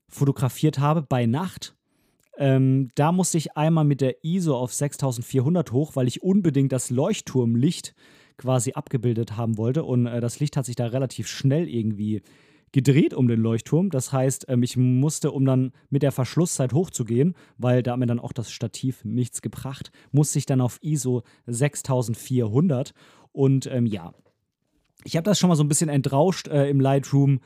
fotografiert habe bei Nacht. Ähm, da musste ich einmal mit der ISO auf 6400 hoch, weil ich unbedingt das Leuchtturmlicht quasi abgebildet haben wollte. Und äh, das Licht hat sich da relativ schnell irgendwie gedreht um den Leuchtturm. Das heißt, ähm, ich musste, um dann mit der Verschlusszeit hochzugehen, weil da mir dann auch das Stativ nichts gebracht, musste ich dann auf ISO 6400. Und ähm, ja, ich habe das schon mal so ein bisschen entrauscht äh, im Lightroom.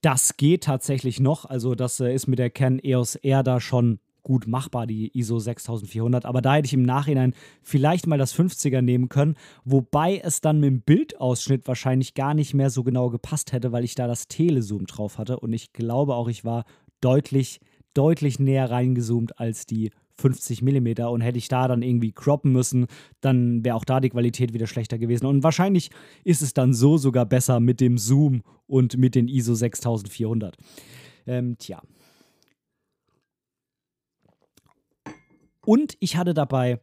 Das geht tatsächlich noch. Also, das äh, ist mit der Canon EOS R da schon gut machbar, die ISO 6400. Aber da hätte ich im Nachhinein vielleicht mal das 50er nehmen können, wobei es dann mit dem Bildausschnitt wahrscheinlich gar nicht mehr so genau gepasst hätte, weil ich da das Telezoom drauf hatte. Und ich glaube auch, ich war deutlich, deutlich näher reingezoomt als die 50 mm und hätte ich da dann irgendwie croppen müssen, dann wäre auch da die Qualität wieder schlechter gewesen. Und wahrscheinlich ist es dann so sogar besser mit dem Zoom und mit den ISO 6400. Ähm, tja, Und ich hatte dabei,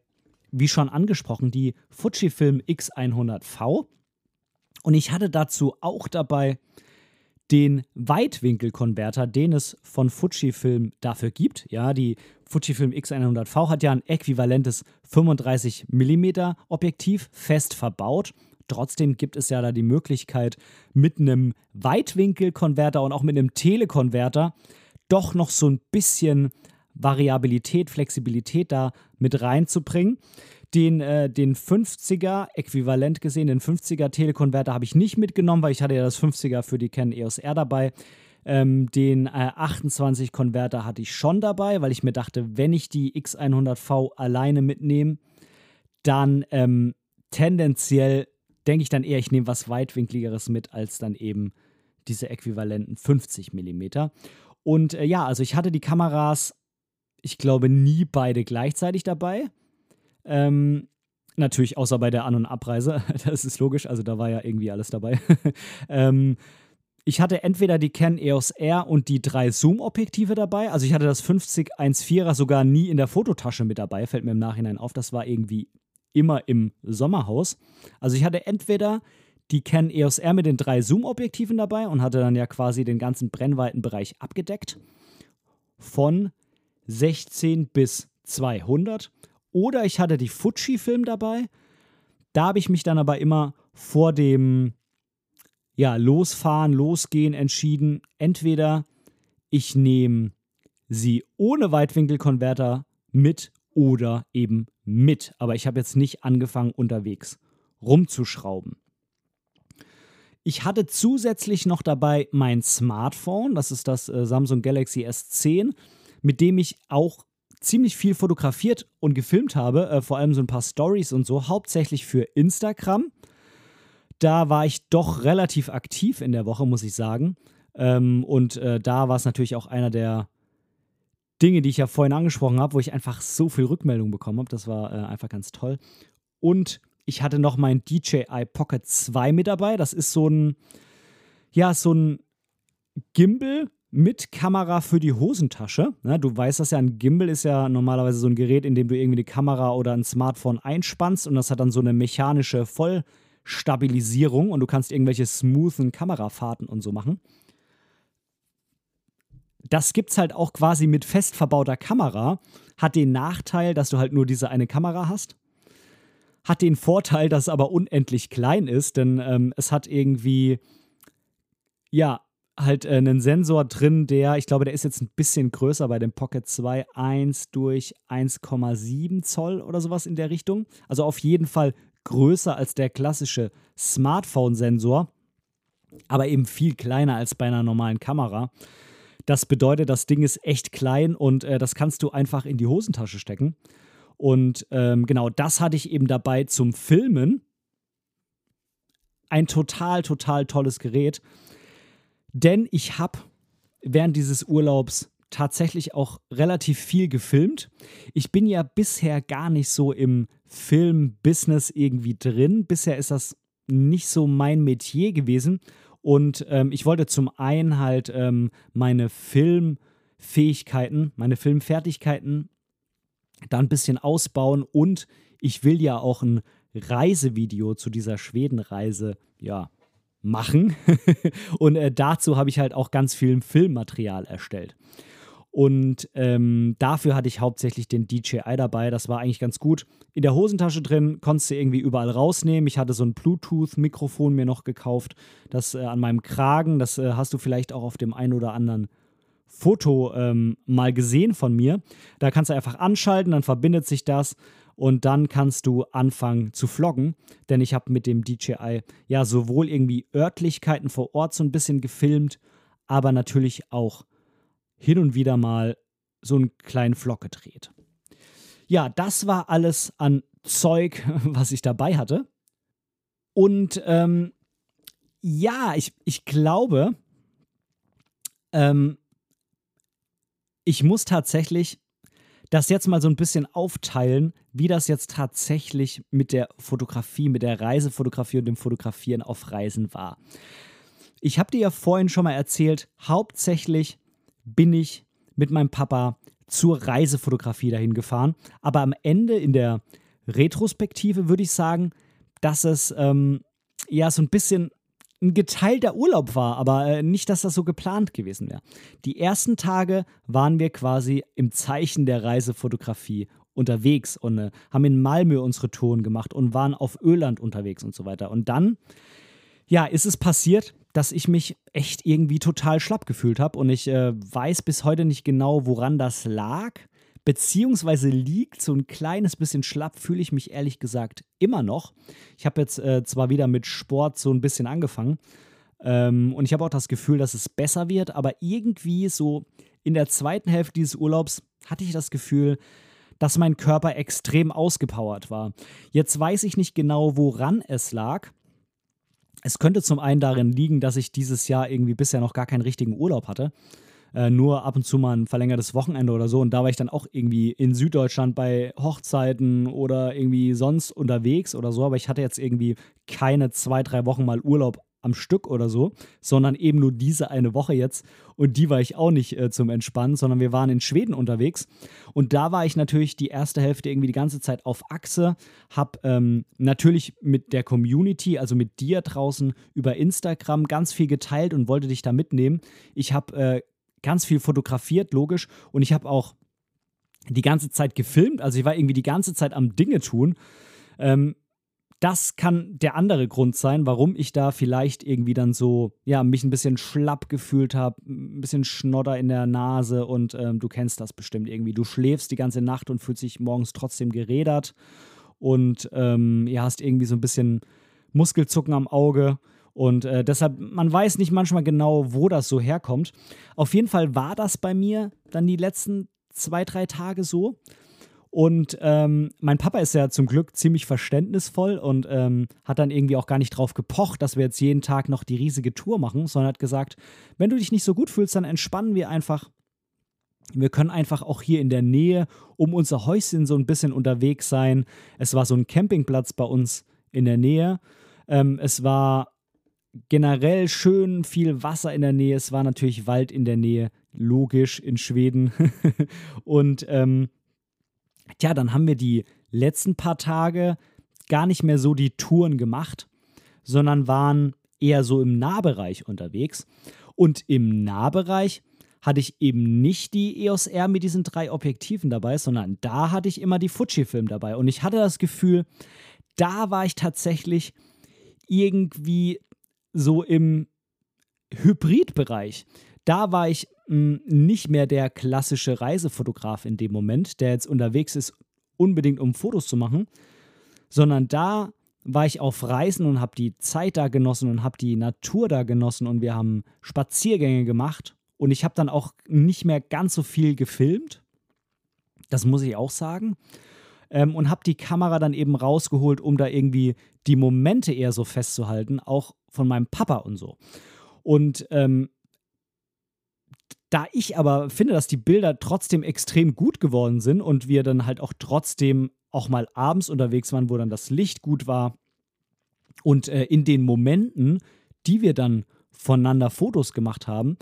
wie schon angesprochen, die Fujifilm X100V. Und ich hatte dazu auch dabei den Weitwinkelkonverter, den es von Fujifilm dafür gibt. Ja, die Fujifilm X100V hat ja ein äquivalentes 35 mm Objektiv fest verbaut. Trotzdem gibt es ja da die Möglichkeit, mit einem Weitwinkelkonverter und auch mit einem Telekonverter doch noch so ein bisschen Variabilität, Flexibilität da mit reinzubringen. Den, äh, den 50er, äquivalent gesehen, den 50er Telekonverter habe ich nicht mitgenommen, weil ich hatte ja das 50er für die Canon EOS R dabei. Ähm, den äh, 28 Konverter hatte ich schon dabei, weil ich mir dachte, wenn ich die X100V alleine mitnehme, dann ähm, tendenziell denke ich dann eher, ich nehme was weitwinkligeres mit als dann eben diese äquivalenten 50 mm. Und äh, ja, also ich hatte die Kameras ich glaube, nie beide gleichzeitig dabei. Ähm, natürlich, außer bei der An- und Abreise. Das ist logisch, also da war ja irgendwie alles dabei. ähm, ich hatte entweder die Canon EOS R und die drei Zoom-Objektive dabei. Also ich hatte das 50-1.4er sogar nie in der Fototasche mit dabei, fällt mir im Nachhinein auf. Das war irgendwie immer im Sommerhaus. Also ich hatte entweder die Canon EOS R mit den drei Zoom-Objektiven dabei und hatte dann ja quasi den ganzen Brennweitenbereich abgedeckt. Von 16 bis 200. Oder ich hatte die Fuji-Film dabei. Da habe ich mich dann aber immer vor dem ja, Losfahren, Losgehen entschieden. Entweder ich nehme sie ohne Weitwinkelkonverter mit oder eben mit. Aber ich habe jetzt nicht angefangen, unterwegs rumzuschrauben. Ich hatte zusätzlich noch dabei mein Smartphone, das ist das äh, Samsung Galaxy S10 mit dem ich auch ziemlich viel fotografiert und gefilmt habe, äh, vor allem so ein paar Stories und so, hauptsächlich für Instagram. Da war ich doch relativ aktiv in der Woche, muss ich sagen. Ähm, und äh, da war es natürlich auch einer der Dinge, die ich ja vorhin angesprochen habe, wo ich einfach so viel Rückmeldung bekommen habe. Das war äh, einfach ganz toll. Und ich hatte noch mein DJI Pocket 2 mit dabei. Das ist so ein, ja, so ein Gimbal, mit Kamera für die Hosentasche. Ja, du weißt das ja, ein Gimbal ist ja normalerweise so ein Gerät, in dem du irgendwie eine Kamera oder ein Smartphone einspannst und das hat dann so eine mechanische Vollstabilisierung und du kannst irgendwelche smoothen Kamerafahrten und so machen. Das gibt es halt auch quasi mit fest verbauter Kamera. Hat den Nachteil, dass du halt nur diese eine Kamera hast. Hat den Vorteil, dass es aber unendlich klein ist, denn ähm, es hat irgendwie, ja, halt äh, einen Sensor drin, der, ich glaube, der ist jetzt ein bisschen größer bei dem Pocket 2, 1 durch 1,7 Zoll oder sowas in der Richtung. Also auf jeden Fall größer als der klassische Smartphone-Sensor, aber eben viel kleiner als bei einer normalen Kamera. Das bedeutet, das Ding ist echt klein und äh, das kannst du einfach in die Hosentasche stecken. Und ähm, genau das hatte ich eben dabei zum Filmen. Ein total, total tolles Gerät. Denn ich habe während dieses Urlaubs tatsächlich auch relativ viel gefilmt. Ich bin ja bisher gar nicht so im Film-Business irgendwie drin. Bisher ist das nicht so mein Metier gewesen. Und ähm, ich wollte zum einen halt ähm, meine Filmfähigkeiten, meine Filmfertigkeiten da ein bisschen ausbauen und ich will ja auch ein Reisevideo zu dieser Schwedenreise ja machen. und äh, dazu habe ich halt auch ganz viel Filmmaterial erstellt. Und ähm, dafür hatte ich hauptsächlich den DJI dabei. Das war eigentlich ganz gut. In der Hosentasche drin konntest du irgendwie überall rausnehmen. Ich hatte so ein Bluetooth-Mikrofon mir noch gekauft. Das äh, an meinem Kragen, das äh, hast du vielleicht auch auf dem einen oder anderen Foto ähm, mal gesehen von mir. Da kannst du einfach anschalten, dann verbindet sich das und dann kannst du anfangen zu vloggen. Denn ich habe mit dem DJI ja sowohl irgendwie Örtlichkeiten vor Ort so ein bisschen gefilmt, aber natürlich auch hin und wieder mal so einen kleinen Vlog gedreht. Ja, das war alles an Zeug, was ich dabei hatte. Und ähm, ja, ich, ich glaube, ähm, ich muss tatsächlich das jetzt mal so ein bisschen aufteilen, wie das jetzt tatsächlich mit der Fotografie, mit der Reisefotografie und dem Fotografieren auf Reisen war. Ich habe dir ja vorhin schon mal erzählt, hauptsächlich bin ich mit meinem Papa zur Reisefotografie dahin gefahren. Aber am Ende in der Retrospektive würde ich sagen, dass es ähm, ja so ein bisschen ein geteilter Urlaub war, aber äh, nicht, dass das so geplant gewesen wäre. Die ersten Tage waren wir quasi im Zeichen der Reisefotografie unterwegs und äh, haben in Malmö unsere Touren gemacht und waren auf Öland unterwegs und so weiter. Und dann, ja, ist es passiert, dass ich mich echt irgendwie total schlapp gefühlt habe und ich äh, weiß bis heute nicht genau, woran das lag. Beziehungsweise liegt so ein kleines bisschen schlapp, fühle ich mich ehrlich gesagt immer noch. Ich habe jetzt äh, zwar wieder mit Sport so ein bisschen angefangen ähm, und ich habe auch das Gefühl, dass es besser wird, aber irgendwie so in der zweiten Hälfte dieses Urlaubs hatte ich das Gefühl, dass mein Körper extrem ausgepowert war. Jetzt weiß ich nicht genau, woran es lag. Es könnte zum einen darin liegen, dass ich dieses Jahr irgendwie bisher noch gar keinen richtigen Urlaub hatte. Äh, nur ab und zu mal ein verlängertes Wochenende oder so. Und da war ich dann auch irgendwie in Süddeutschland bei Hochzeiten oder irgendwie sonst unterwegs oder so. Aber ich hatte jetzt irgendwie keine zwei, drei Wochen mal Urlaub am Stück oder so, sondern eben nur diese eine Woche jetzt. Und die war ich auch nicht äh, zum Entspannen, sondern wir waren in Schweden unterwegs. Und da war ich natürlich die erste Hälfte irgendwie die ganze Zeit auf Achse, habe ähm, natürlich mit der Community, also mit dir draußen über Instagram ganz viel geteilt und wollte dich da mitnehmen. Ich habe äh, ganz viel fotografiert, logisch, und ich habe auch die ganze Zeit gefilmt. Also ich war irgendwie die ganze Zeit am Dinge tun. Ähm, das kann der andere Grund sein, warum ich da vielleicht irgendwie dann so, ja, mich ein bisschen schlapp gefühlt habe, ein bisschen Schnodder in der Nase und ähm, du kennst das bestimmt irgendwie. Du schläfst die ganze Nacht und fühlst dich morgens trotzdem gerädert und ähm, ihr hast irgendwie so ein bisschen Muskelzucken am Auge. Und äh, deshalb, man weiß nicht manchmal genau, wo das so herkommt. Auf jeden Fall war das bei mir dann die letzten zwei, drei Tage so. Und ähm, mein Papa ist ja zum Glück ziemlich verständnisvoll und ähm, hat dann irgendwie auch gar nicht drauf gepocht, dass wir jetzt jeden Tag noch die riesige Tour machen, sondern hat gesagt, wenn du dich nicht so gut fühlst, dann entspannen wir einfach. Wir können einfach auch hier in der Nähe um unser Häuschen so ein bisschen unterwegs sein. Es war so ein Campingplatz bei uns in der Nähe. Ähm, es war generell schön viel Wasser in der Nähe. Es war natürlich Wald in der Nähe, logisch in Schweden. und ähm, Tja, dann haben wir die letzten paar Tage gar nicht mehr so die Touren gemacht, sondern waren eher so im Nahbereich unterwegs. Und im Nahbereich hatte ich eben nicht die EOS R mit diesen drei Objektiven dabei, sondern da hatte ich immer die Fujifilm dabei. Und ich hatte das Gefühl, da war ich tatsächlich irgendwie so im Hybridbereich. Da war ich nicht mehr der klassische Reisefotograf in dem Moment, der jetzt unterwegs ist, unbedingt um Fotos zu machen, sondern da war ich auf Reisen und habe die Zeit da genossen und habe die Natur da genossen und wir haben Spaziergänge gemacht und ich habe dann auch nicht mehr ganz so viel gefilmt, das muss ich auch sagen, ähm, und habe die Kamera dann eben rausgeholt, um da irgendwie die Momente eher so festzuhalten, auch von meinem Papa und so. Und ähm, da ich aber finde, dass die Bilder trotzdem extrem gut geworden sind und wir dann halt auch trotzdem auch mal abends unterwegs waren, wo dann das Licht gut war und äh, in den Momenten, die wir dann voneinander Fotos gemacht haben,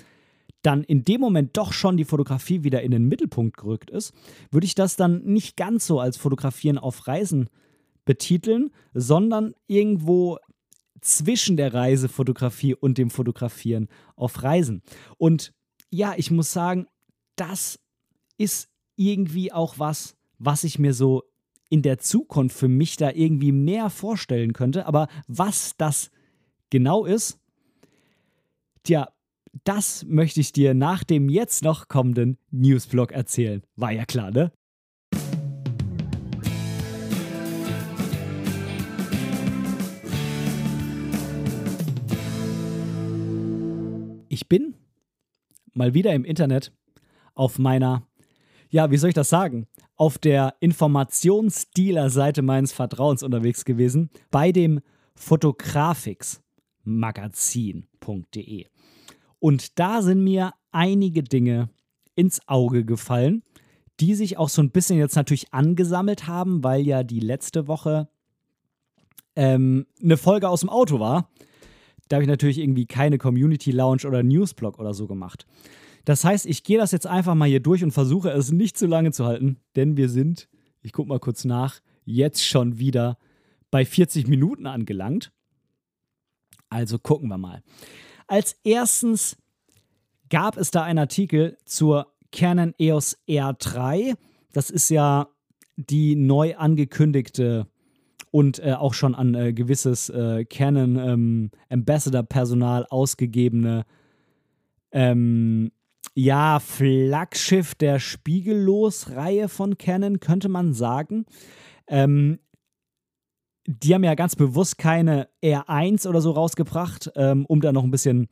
dann in dem Moment doch schon die Fotografie wieder in den Mittelpunkt gerückt ist, würde ich das dann nicht ganz so als Fotografieren auf Reisen betiteln, sondern irgendwo zwischen der Reisefotografie und dem Fotografieren auf Reisen. Und ja, ich muss sagen, das ist irgendwie auch was, was ich mir so in der Zukunft für mich da irgendwie mehr vorstellen könnte. Aber was das genau ist, tja, das möchte ich dir nach dem jetzt noch kommenden Newsblog erzählen. War ja klar, ne? Ich bin mal wieder im Internet auf meiner, ja, wie soll ich das sagen, auf der Informationsdealer-Seite meines Vertrauens unterwegs gewesen, bei dem Fotografix-Magazin.de. Und da sind mir einige Dinge ins Auge gefallen, die sich auch so ein bisschen jetzt natürlich angesammelt haben, weil ja die letzte Woche ähm, eine Folge aus dem Auto war. Da habe ich natürlich irgendwie keine Community Lounge oder Newsblog oder so gemacht. Das heißt, ich gehe das jetzt einfach mal hier durch und versuche es nicht zu lange zu halten, denn wir sind, ich gucke mal kurz nach, jetzt schon wieder bei 40 Minuten angelangt. Also gucken wir mal. Als erstens gab es da einen Artikel zur Canon EOS R3. Das ist ja die neu angekündigte und äh, auch schon an äh, gewisses äh, Canon ähm, Ambassador-Personal ausgegebene ähm, ja, Flaggschiff der Spiegellos-Reihe von Canon, könnte man sagen. Ähm, die haben ja ganz bewusst keine R1 oder so rausgebracht, ähm, um da noch ein bisschen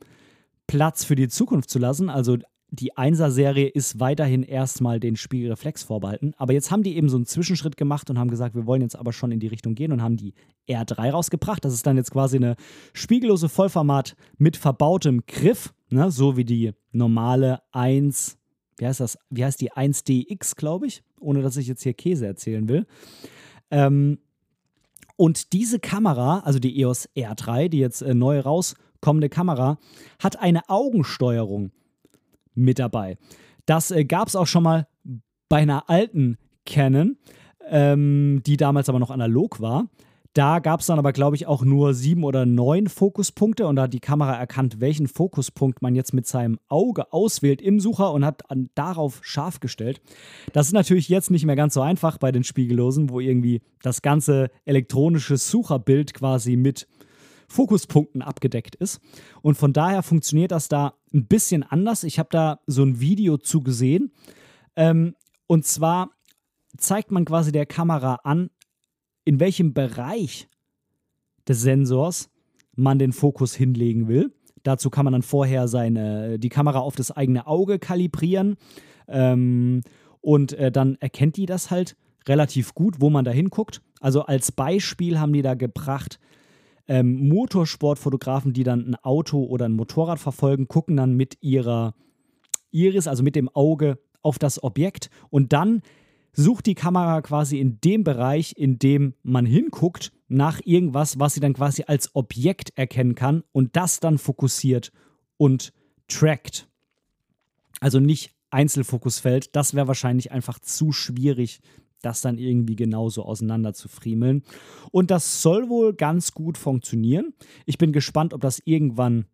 Platz für die Zukunft zu lassen. Also die 1er-Serie ist weiterhin erstmal den Spiegelreflex vorbehalten. Aber jetzt haben die eben so einen Zwischenschritt gemacht und haben gesagt, wir wollen jetzt aber schon in die Richtung gehen und haben die R3 rausgebracht. Das ist dann jetzt quasi eine spiegellose Vollformat mit verbautem Griff, ne? so wie die normale 1, wie heißt das? Wie heißt die 1DX, glaube ich, ohne dass ich jetzt hier Käse erzählen will. Ähm, und diese Kamera, also die EOS R3, die jetzt äh, neu rauskommende Kamera, hat eine Augensteuerung mit dabei. Das äh, gab es auch schon mal bei einer alten Canon, ähm, die damals aber noch analog war. Da gab es dann aber, glaube ich, auch nur sieben oder neun Fokuspunkte und da hat die Kamera erkannt, welchen Fokuspunkt man jetzt mit seinem Auge auswählt im Sucher und hat an, darauf scharf gestellt. Das ist natürlich jetzt nicht mehr ganz so einfach bei den Spiegellosen, wo irgendwie das ganze elektronische Sucherbild quasi mit Fokuspunkten abgedeckt ist. Und von daher funktioniert das da ein bisschen anders. Ich habe da so ein Video zu gesehen. Ähm, und zwar zeigt man quasi der Kamera an, in welchem Bereich des Sensors man den Fokus hinlegen will. Dazu kann man dann vorher seine, die Kamera auf das eigene Auge kalibrieren. Ähm, und äh, dann erkennt die das halt relativ gut, wo man da hinguckt. Also als Beispiel haben die da gebracht, ähm, Motorsportfotografen, die dann ein Auto oder ein Motorrad verfolgen, gucken dann mit ihrer Iris, also mit dem Auge, auf das Objekt und dann sucht die Kamera quasi in dem Bereich, in dem man hinguckt, nach irgendwas, was sie dann quasi als Objekt erkennen kann und das dann fokussiert und trackt. Also nicht Einzelfokusfeld, das wäre wahrscheinlich einfach zu schwierig das dann irgendwie genauso auseinander zu friemeln. Und das soll wohl ganz gut funktionieren. Ich bin gespannt, ob das irgendwann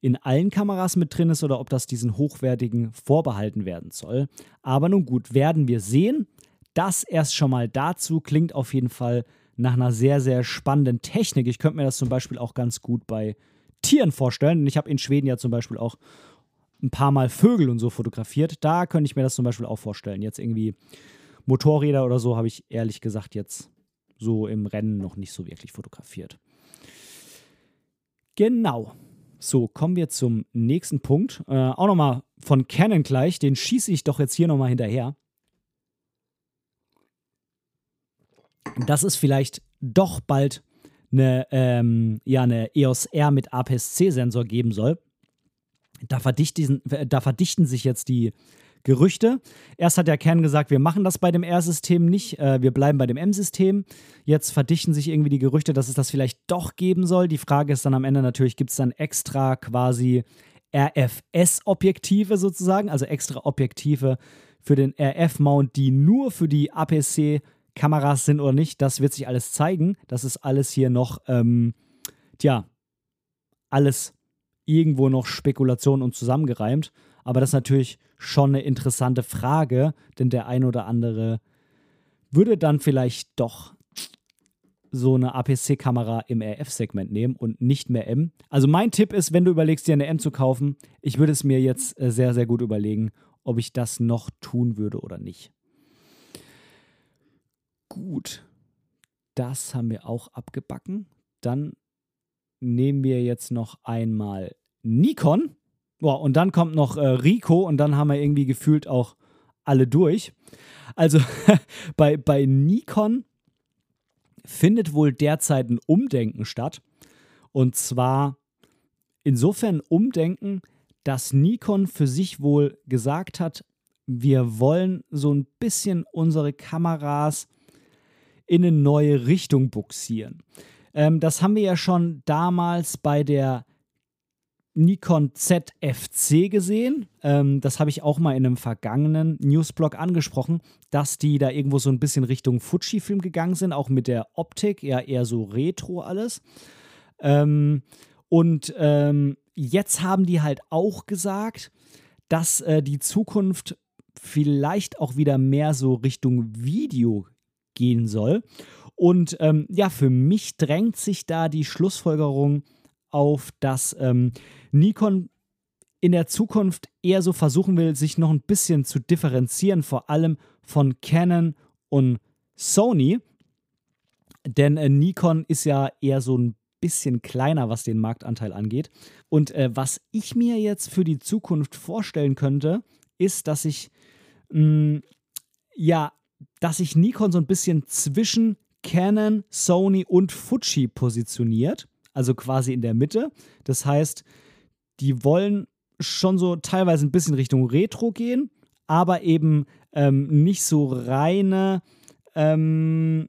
in allen Kameras mit drin ist oder ob das diesen hochwertigen vorbehalten werden soll. Aber nun gut, werden wir sehen. Das erst schon mal dazu klingt auf jeden Fall nach einer sehr, sehr spannenden Technik. Ich könnte mir das zum Beispiel auch ganz gut bei Tieren vorstellen. Ich habe in Schweden ja zum Beispiel auch ein paar Mal Vögel und so fotografiert. Da könnte ich mir das zum Beispiel auch vorstellen. Jetzt irgendwie Motorräder oder so habe ich ehrlich gesagt jetzt so im Rennen noch nicht so wirklich fotografiert. Genau. So, kommen wir zum nächsten Punkt. Äh, auch nochmal von Canon gleich. Den schieße ich doch jetzt hier nochmal hinterher. Dass es vielleicht doch bald eine, ähm, ja, eine EOS R mit APS-C-Sensor geben soll. Da verdichten, da verdichten sich jetzt die Gerüchte. Erst hat der Kern gesagt, wir machen das bei dem R-System nicht, äh, wir bleiben bei dem M-System. Jetzt verdichten sich irgendwie die Gerüchte, dass es das vielleicht doch geben soll. Die Frage ist dann am Ende natürlich, gibt es dann extra quasi RFS-Objektive sozusagen, also extra Objektive für den RF-Mount, die nur für die APC-Kameras sind oder nicht. Das wird sich alles zeigen. Das ist alles hier noch, ähm, tja, alles irgendwo noch Spekulation und zusammengereimt. Aber das ist natürlich schon eine interessante Frage, denn der ein oder andere würde dann vielleicht doch so eine APC-Kamera im RF-Segment nehmen und nicht mehr M. Also mein Tipp ist, wenn du überlegst, dir eine M zu kaufen, ich würde es mir jetzt äh, sehr, sehr gut überlegen, ob ich das noch tun würde oder nicht. Gut, das haben wir auch abgebacken. Dann nehmen wir jetzt noch einmal Nikon. Boah, und dann kommt noch äh, Rico und dann haben wir irgendwie gefühlt auch alle durch. Also bei, bei Nikon findet wohl derzeit ein Umdenken statt. Und zwar insofern Umdenken, dass Nikon für sich wohl gesagt hat, wir wollen so ein bisschen unsere Kameras in eine neue Richtung buxieren. Ähm, das haben wir ja schon damals bei der Nikon ZFC gesehen. Ähm, das habe ich auch mal in einem vergangenen Newsblog angesprochen, dass die da irgendwo so ein bisschen Richtung Fuji-Film gegangen sind, auch mit der Optik, ja eher so retro alles. Ähm, und ähm, jetzt haben die halt auch gesagt, dass äh, die Zukunft vielleicht auch wieder mehr so Richtung Video gehen soll. Und ähm, ja, für mich drängt sich da die Schlussfolgerung auf, dass ähm, Nikon in der Zukunft eher so versuchen will, sich noch ein bisschen zu differenzieren, vor allem von Canon und Sony. Denn äh, Nikon ist ja eher so ein bisschen kleiner, was den Marktanteil angeht. Und äh, was ich mir jetzt für die Zukunft vorstellen könnte, ist, dass ich mh, ja, dass sich Nikon so ein bisschen zwischen Canon, Sony und Fuji positioniert, also quasi in der Mitte. Das heißt, die wollen schon so teilweise ein bisschen Richtung Retro gehen, aber eben ähm, nicht so reine ähm,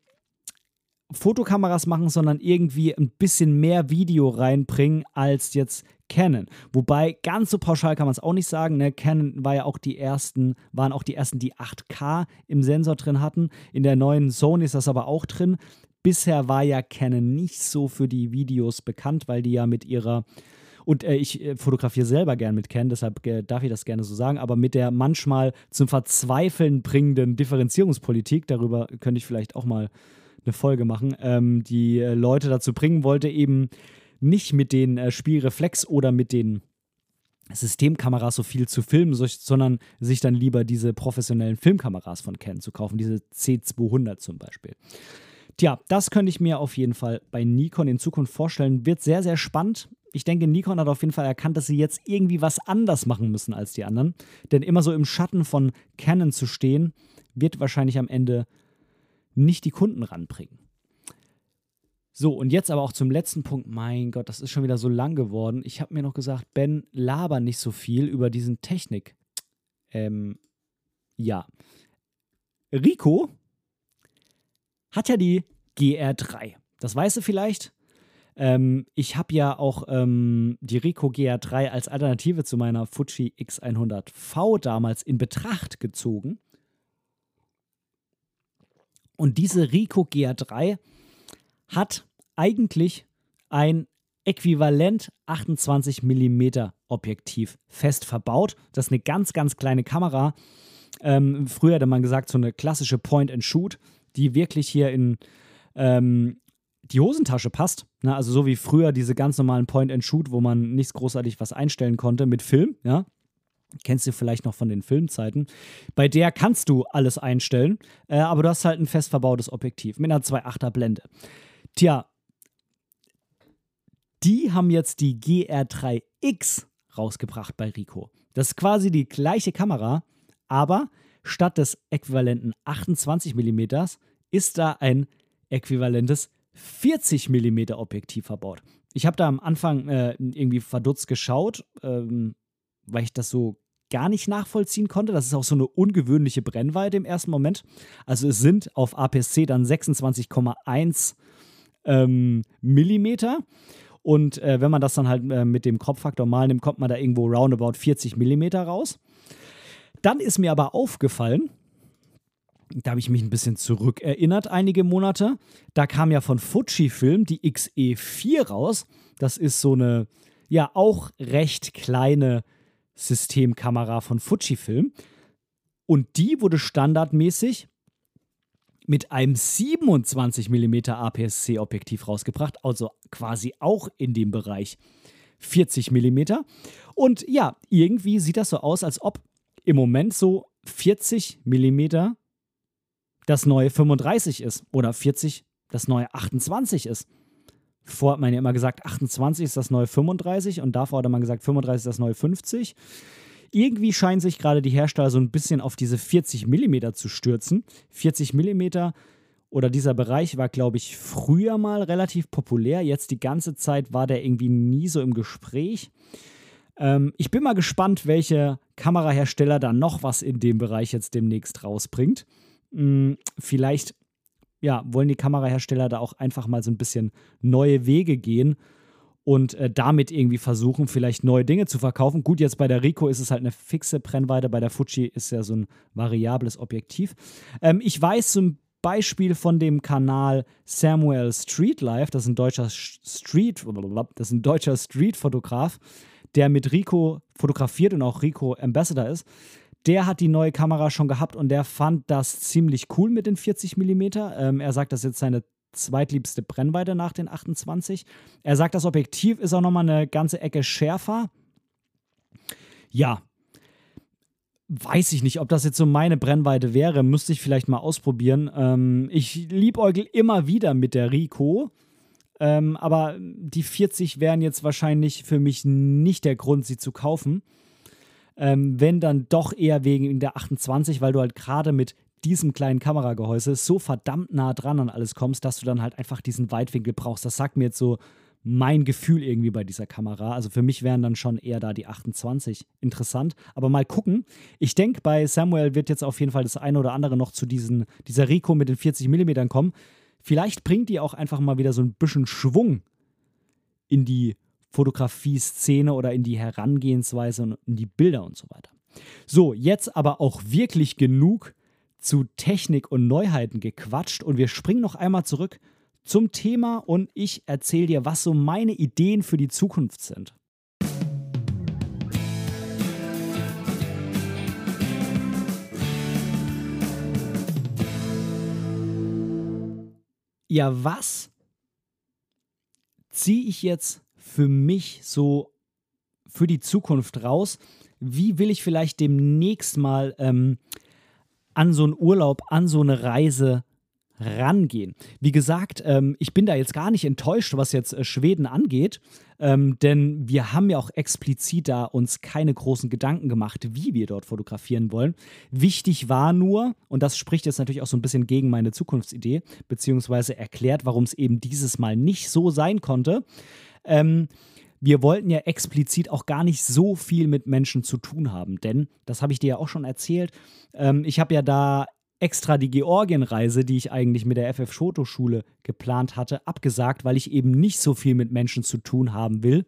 Fotokameras machen, sondern irgendwie ein bisschen mehr Video reinbringen als jetzt Canon. Wobei ganz so pauschal kann man es auch nicht sagen. Ne? Canon war ja auch die ersten, waren auch die ersten, die 8K im Sensor drin hatten. In der neuen Sony ist das aber auch drin. Bisher war ja Canon nicht so für die Videos bekannt, weil die ja mit ihrer und äh, ich äh, fotografiere selber gern mit Canon, deshalb äh, darf ich das gerne so sagen, aber mit der manchmal zum Verzweifeln bringenden Differenzierungspolitik, darüber könnte ich vielleicht auch mal eine Folge machen, ähm, die äh, Leute dazu bringen wollte, eben nicht mit den äh, Spielreflex oder mit den Systemkameras so viel zu filmen, sondern sich dann lieber diese professionellen Filmkameras von Canon zu kaufen, diese C200 zum Beispiel. Tja, das könnte ich mir auf jeden Fall bei Nikon in Zukunft vorstellen. Wird sehr, sehr spannend. Ich denke, Nikon hat auf jeden Fall erkannt, dass sie jetzt irgendwie was anders machen müssen als die anderen. Denn immer so im Schatten von Canon zu stehen, wird wahrscheinlich am Ende nicht die Kunden ranbringen. So, und jetzt aber auch zum letzten Punkt. Mein Gott, das ist schon wieder so lang geworden. Ich habe mir noch gesagt, Ben, laber nicht so viel über diesen Technik. Ähm, ja. Rico hat ja die GR3. Das weißt du vielleicht. Ähm, ich habe ja auch ähm, die Rico GR3 als Alternative zu meiner Fuji X100V damals in Betracht gezogen. Und diese Rico GR3 hat eigentlich ein äquivalent 28 mm Objektiv fest verbaut. Das ist eine ganz, ganz kleine Kamera. Ähm, früher hätte man gesagt, so eine klassische Point-and-Shoot, die wirklich hier in ähm, die Hosentasche passt. Ne? Also so wie früher diese ganz normalen Point-and-Shoot, wo man nicht großartig was einstellen konnte mit Film, ja. Kennst du vielleicht noch von den Filmzeiten. Bei der kannst du alles einstellen, äh, aber du hast halt ein fest verbautes Objektiv mit einer 2.8er Blende. Tja, die haben jetzt die GR3X rausgebracht bei Rico. Das ist quasi die gleiche Kamera, aber statt des äquivalenten 28 mm ist da ein äquivalentes 40 mm Objektiv verbaut. Ich habe da am Anfang äh, irgendwie verdutzt geschaut, ähm, weil ich das so gar nicht nachvollziehen konnte. Das ist auch so eine ungewöhnliche Brennweite im ersten Moment. Also es sind auf APS-C dann 26,1 ähm, Millimeter. Und äh, wenn man das dann halt äh, mit dem Kropffaktor mal nimmt, kommt man da irgendwo roundabout 40 Millimeter raus. Dann ist mir aber aufgefallen, da habe ich mich ein bisschen zurückerinnert, einige Monate. Da kam ja von Fujifilm die XE4 raus. Das ist so eine ja auch recht kleine Systemkamera von Fujifilm. Und die wurde standardmäßig mit einem 27 mm APS-C-Objektiv rausgebracht, also quasi auch in dem Bereich 40 mm. Und ja, irgendwie sieht das so aus, als ob im Moment so 40 mm das neue 35 ist oder 40 das neue 28 ist. Vorher hat man ja immer gesagt, 28 ist das neue 35 und davor hat man gesagt, 35 ist das neue 50. Irgendwie scheinen sich gerade die Hersteller so ein bisschen auf diese 40 mm zu stürzen. 40 mm oder dieser Bereich war, glaube ich, früher mal relativ populär. Jetzt die ganze Zeit war der irgendwie nie so im Gespräch. Ähm, ich bin mal gespannt, welche Kamerahersteller da noch was in dem Bereich jetzt demnächst rausbringt. Hm, vielleicht ja, wollen die Kamerahersteller da auch einfach mal so ein bisschen neue Wege gehen und äh, damit irgendwie versuchen, vielleicht neue Dinge zu verkaufen. Gut, jetzt bei der Rico ist es halt eine fixe Brennweite, bei der Fuji ist ja so ein variables Objektiv. Ähm, ich weiß zum Beispiel von dem Kanal Samuel Street Life, das ist ein deutscher Street, das ist ein deutscher Street-Fotograf, der mit Rico fotografiert und auch Rico Ambassador ist der hat die neue Kamera schon gehabt und der fand das ziemlich cool mit den 40 mm. Ähm, er sagt, das ist jetzt seine zweitliebste Brennweite nach den 28. Er sagt, das Objektiv ist auch nochmal eine ganze Ecke schärfer. Ja, weiß ich nicht, ob das jetzt so meine Brennweite wäre. Müsste ich vielleicht mal ausprobieren. Ähm, ich liebäugel immer wieder mit der Rico. Ähm, aber die 40 wären jetzt wahrscheinlich für mich nicht der Grund, sie zu kaufen. Ähm, wenn dann doch eher wegen der 28, weil du halt gerade mit diesem kleinen Kameragehäuse so verdammt nah dran an alles kommst, dass du dann halt einfach diesen Weitwinkel brauchst. Das sagt mir jetzt so mein Gefühl irgendwie bei dieser Kamera. Also für mich wären dann schon eher da die 28 interessant. Aber mal gucken. Ich denke, bei Samuel wird jetzt auf jeden Fall das eine oder andere noch zu diesen, dieser Rico mit den 40 mm kommen. Vielleicht bringt die auch einfach mal wieder so ein bisschen Schwung in die Fotografie-Szene oder in die Herangehensweise und in die Bilder und so weiter. So, jetzt aber auch wirklich genug zu Technik und Neuheiten gequatscht und wir springen noch einmal zurück zum Thema und ich erzähle dir, was so meine Ideen für die Zukunft sind. Ja, was ziehe ich jetzt für mich so für die Zukunft raus? Wie will ich vielleicht demnächst mal ähm, an so einen Urlaub, an so eine Reise rangehen. Wie gesagt, ähm, ich bin da jetzt gar nicht enttäuscht, was jetzt äh, Schweden angeht, ähm, denn wir haben ja auch explizit da uns keine großen Gedanken gemacht, wie wir dort fotografieren wollen. Wichtig war nur, und das spricht jetzt natürlich auch so ein bisschen gegen meine Zukunftsidee, beziehungsweise erklärt, warum es eben dieses Mal nicht so sein konnte, ähm, wir wollten ja explizit auch gar nicht so viel mit Menschen zu tun haben, denn, das habe ich dir ja auch schon erzählt, ähm, ich habe ja da extra die Georgienreise, die ich eigentlich mit der FF Schoto Schule geplant hatte, abgesagt, weil ich eben nicht so viel mit Menschen zu tun haben will,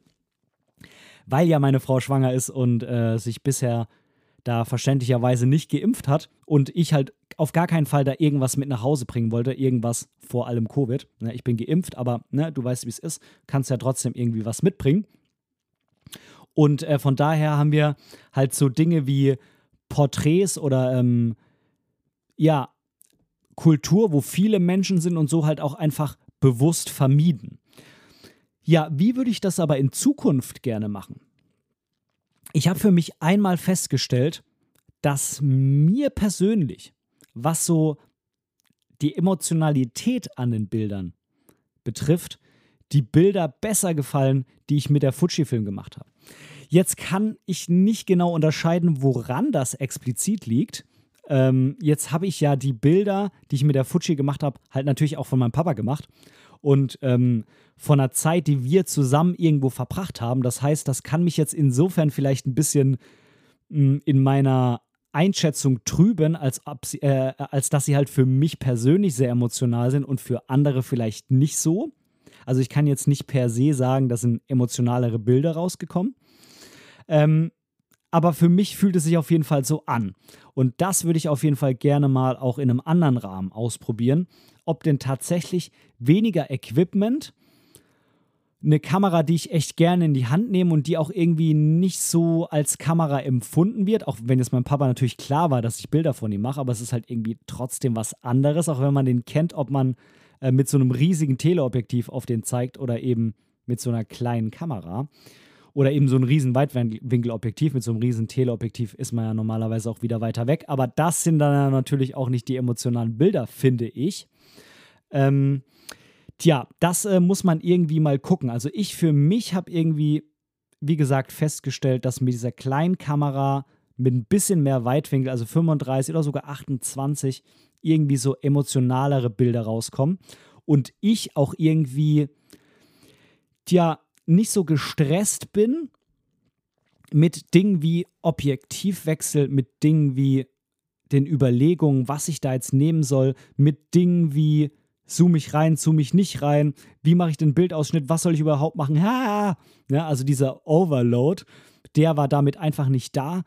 weil ja meine Frau schwanger ist und äh, sich bisher da verständlicherweise nicht geimpft hat und ich halt auf gar keinen Fall da irgendwas mit nach Hause bringen wollte, irgendwas vor allem Covid. Ne, ich bin geimpft, aber ne, du weißt, wie es ist, kannst ja trotzdem irgendwie was mitbringen. Und äh, von daher haben wir halt so Dinge wie Porträts oder ähm, ja, Kultur, wo viele Menschen sind und so halt auch einfach bewusst vermieden. Ja, wie würde ich das aber in Zukunft gerne machen? Ich habe für mich einmal festgestellt, dass mir persönlich, was so die Emotionalität an den Bildern betrifft, die Bilder besser gefallen, die ich mit der Fujifilm gemacht habe. Jetzt kann ich nicht genau unterscheiden, woran das explizit liegt. Ähm, jetzt habe ich ja die Bilder, die ich mit der Fuji gemacht habe, halt natürlich auch von meinem Papa gemacht und ähm, von einer Zeit, die wir zusammen irgendwo verbracht haben. Das heißt, das kann mich jetzt insofern vielleicht ein bisschen mh, hm, in meiner Einschätzung trüben, als, äh, als dass sie halt für mich persönlich sehr emotional sind und für andere vielleicht nicht so. Also ich kann jetzt nicht per se sagen, da sind emotionalere Bilder rausgekommen. Ähm, aber für mich fühlt es sich auf jeden Fall so an. Und das würde ich auf jeden Fall gerne mal auch in einem anderen Rahmen ausprobieren ob denn tatsächlich weniger Equipment eine Kamera, die ich echt gerne in die Hand nehme und die auch irgendwie nicht so als Kamera empfunden wird, auch wenn jetzt mein Papa natürlich klar war, dass ich Bilder von ihm mache, aber es ist halt irgendwie trotzdem was anderes, auch wenn man den kennt, ob man äh, mit so einem riesigen Teleobjektiv auf den zeigt oder eben mit so einer kleinen Kamera. Oder eben so ein riesen Weitwinkelobjektiv. Mit so einem riesen Teleobjektiv ist man ja normalerweise auch wieder weiter weg. Aber das sind dann natürlich auch nicht die emotionalen Bilder, finde ich. Ähm, tja, das äh, muss man irgendwie mal gucken. Also ich für mich habe irgendwie, wie gesagt, festgestellt, dass mit dieser kleinen Kamera mit ein bisschen mehr Weitwinkel, also 35 oder sogar 28, irgendwie so emotionalere Bilder rauskommen. Und ich auch irgendwie, tja, nicht so gestresst bin mit Dingen wie Objektivwechsel, mit Dingen wie den Überlegungen, was ich da jetzt nehmen soll, mit Dingen wie zoom ich rein, zoom ich nicht rein, wie mache ich den Bildausschnitt, was soll ich überhaupt machen? Ha! Ja, also dieser Overload, der war damit einfach nicht da.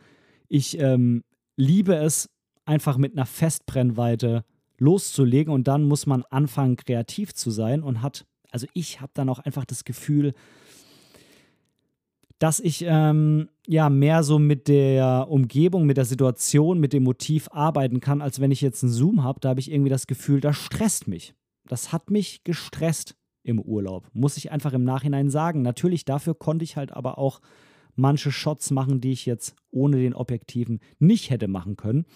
Ich ähm, liebe es, einfach mit einer Festbrennweite loszulegen und dann muss man anfangen, kreativ zu sein und hat, also ich habe dann auch einfach das Gefühl, dass ich ähm, ja mehr so mit der Umgebung, mit der Situation, mit dem Motiv arbeiten kann, als wenn ich jetzt einen Zoom habe. Da habe ich irgendwie das Gefühl, das stresst mich. Das hat mich gestresst im Urlaub, muss ich einfach im Nachhinein sagen. Natürlich, dafür konnte ich halt aber auch manche Shots machen, die ich jetzt ohne den Objektiven nicht hätte machen können.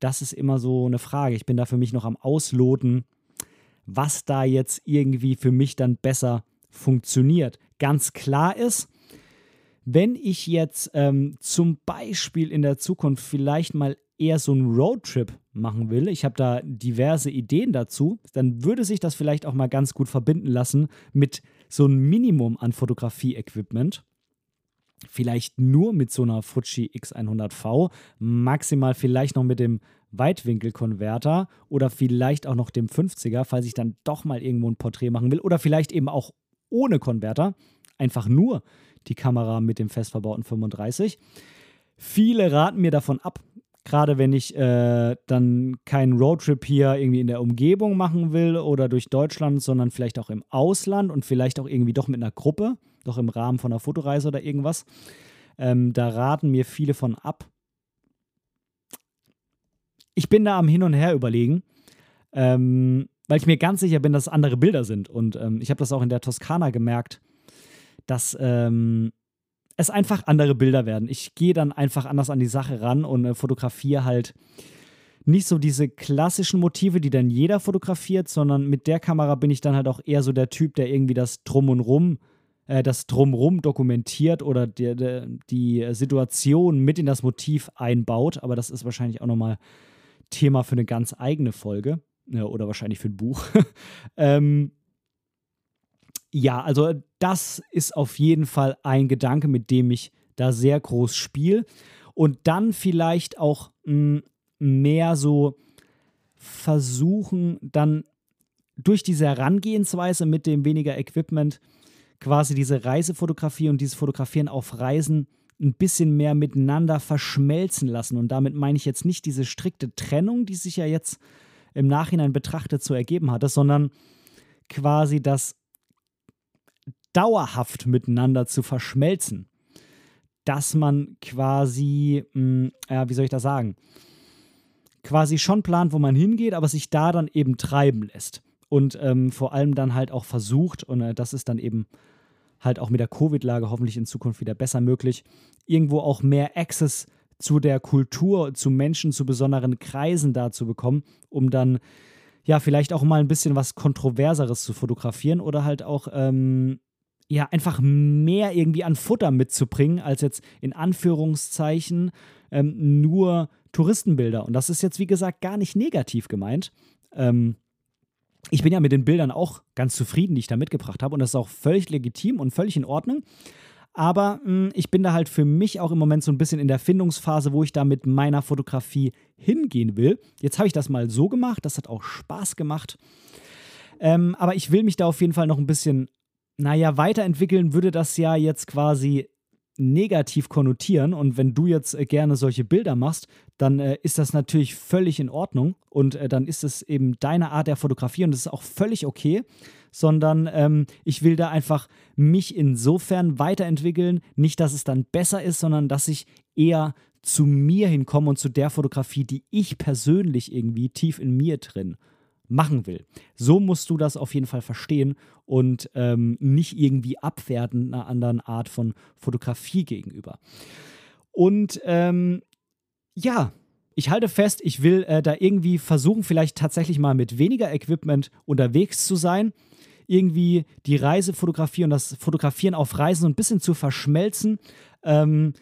Das ist immer so eine Frage. Ich bin da für mich noch am Ausloten, was da jetzt irgendwie für mich dann besser funktioniert. Ganz klar ist, wenn ich jetzt ähm, zum Beispiel in der Zukunft vielleicht mal eher so einen Roadtrip machen will, ich habe da diverse Ideen dazu, dann würde sich das vielleicht auch mal ganz gut verbinden lassen mit so einem Minimum an Fotografie-Equipment. Vielleicht nur mit so einer Fuji X100V, maximal vielleicht noch mit dem Weitwinkelkonverter oder vielleicht auch noch dem 50er, falls ich dann doch mal irgendwo ein Porträt machen will oder vielleicht eben auch ohne Konverter, einfach nur die Kamera mit dem fest verbauten 35. Viele raten mir davon ab, gerade wenn ich äh, dann keinen Roadtrip hier irgendwie in der Umgebung machen will oder durch Deutschland, sondern vielleicht auch im Ausland und vielleicht auch irgendwie doch mit einer Gruppe, doch im Rahmen von einer Fotoreise oder irgendwas. Ähm, da raten mir viele von ab. Ich bin da am Hin und Her überlegen, ähm, weil ich mir ganz sicher bin, dass es andere Bilder sind. Und ähm, ich habe das auch in der Toskana gemerkt, dass ähm, es einfach andere Bilder werden. Ich gehe dann einfach anders an die Sache ran und äh, fotografiere halt nicht so diese klassischen Motive, die dann jeder fotografiert, sondern mit der Kamera bin ich dann halt auch eher so der Typ, der irgendwie das Drum und Rum, äh, das Drumrum dokumentiert oder die, die, die Situation mit in das Motiv einbaut. Aber das ist wahrscheinlich auch nochmal Thema für eine ganz eigene Folge ja, oder wahrscheinlich für ein Buch. ähm, ja, also das ist auf jeden Fall ein Gedanke, mit dem ich da sehr groß spiele. Und dann vielleicht auch mh, hm, mehr so versuchen, dann durch diese Herangehensweise mit dem weniger Equipment quasi diese Reisefotografie und dieses Fotografieren auf Reisen ein bisschen mehr miteinander verschmelzen lassen. Und damit meine ich jetzt nicht diese strikte Trennung, die sich ja jetzt im Nachhinein betrachtet so ergeben hatte, sondern quasi das dauerhaft miteinander zu verschmelzen. Dass man quasi, mh, hm, ja, wie soll ich das sagen, quasi schon plant, wo man hingeht, aber sich da dann eben treiben lässt. Und ähm, vor allem dann halt auch versucht, und äh, das ist dann eben halt auch mit der Covid-Lage hoffentlich in Zukunft wieder besser möglich, irgendwo auch mehr Access zu der Kultur, zu Menschen, zu besonderen Kreisen da zu bekommen, um dann ja vielleicht auch mal ein bisschen was Kontroverseres zu fotografieren oder halt auch ähm, ja, einfach mehr irgendwie an Futter mitzubringen, als jetzt in Anführungszeichen ähm, nur Touristenbilder. Und das ist jetzt, wie gesagt, gar nicht negativ gemeint. Ähm, ich bin ja mit den Bildern auch ganz zufrieden, die ich da mitgebracht habe. Und das ist auch völlig legitim und völlig in Ordnung. Aber mh, hm, ich bin da halt für mich auch im Moment so ein bisschen in der Findungsphase, wo ich da mit meiner Fotografie hingehen will. Jetzt habe ich das mal so gemacht, das hat auch Spaß gemacht. Ähm, aber ich will mich da auf jeden Fall noch ein bisschen naja, weiterentwickeln würde das ja jetzt quasi negativ konnotieren. Und wenn du jetzt äh, gerne solche Bilder machst, dann äh, ist das natürlich völlig in Ordnung. Und äh, dann ist es eben deine Art der Fotografie und das ist auch völlig okay. sondern ähm, ich will da einfach mich insofern weiterentwickeln. Nicht, dass es dann besser ist, sondern dass ich eher zu mir hinkomme und zu der Fotografie, die ich persönlich irgendwie tief in mir drin machen will. So musst du das auf jeden Fall verstehen und ähm, nicht irgendwie abwerten einer anderen Art von Fotografie gegenüber. Und ähm, ja, ich halte fest, ich will äh, da irgendwie versuchen, vielleicht tatsächlich mal mit weniger Equipment unterwegs zu sein. Irgendwie die Reisefotografie und das Fotografieren auf Reisen so ein bisschen zu verschmelzen. Ähm,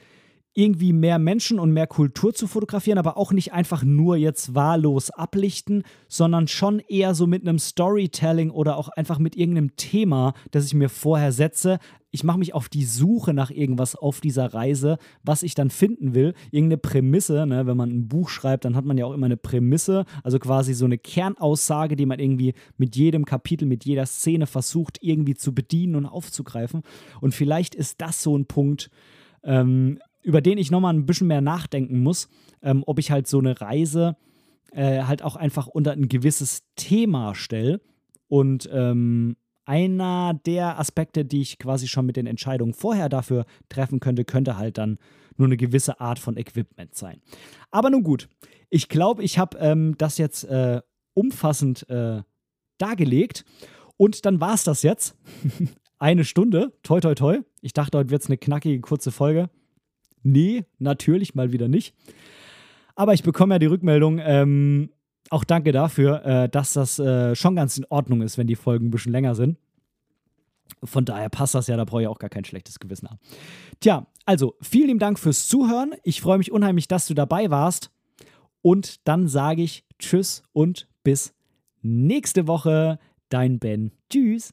irgendwie mehr Menschen und mehr Kultur zu fotografieren, aber auch nicht einfach nur jetzt wahllos ablichten, sondern schon eher so mit einem Storytelling oder auch einfach mit irgendeinem Thema, das ich mir vorher setze. Ich mache mich auf die Suche nach irgendwas auf dieser Reise, was ich dann finden will. Irgendeine Prämisse, ne? wenn man ein Buch schreibt, dann hat man ja auch immer eine Prämisse, also quasi so eine Kernaussage, die man irgendwie mit jedem Kapitel, mit jeder Szene versucht, irgendwie zu bedienen und aufzugreifen. Und vielleicht ist das so ein Punkt, ähm, über den ich nochmal ein bisschen mehr nachdenken muss, ähm, ob ich halt so eine Reise äh, halt auch einfach unter ein gewisses Thema stelle. Und ähm, einer der Aspekte, die ich quasi schon mit den Entscheidungen vorher dafür treffen könnte, könnte halt dann nur eine gewisse Art von Equipment sein. Aber nun gut, ich glaube, ich habe ähm, das jetzt äh, umfassend äh, dargelegt. Und dann war es das jetzt. eine Stunde. Toi, toi, toi. Ich dachte, heute wird es eine knackige, kurze Folge. Nee, natürlich mal wieder nicht. Aber ich bekomme ja die Rückmeldung, ähm, auch danke dafür, äh, dass das äh, schon ganz in Ordnung ist, wenn die Folgen ein bisschen länger sind. Von daher passt das ja, da brauche ich auch gar kein schlechtes Gewissen haben. Tja, also vielen lieben Dank fürs Zuhören. Ich freue mich unheimlich, dass du dabei warst. Und dann sage ich Tschüss und bis nächste Woche. Dein Ben. Tschüss.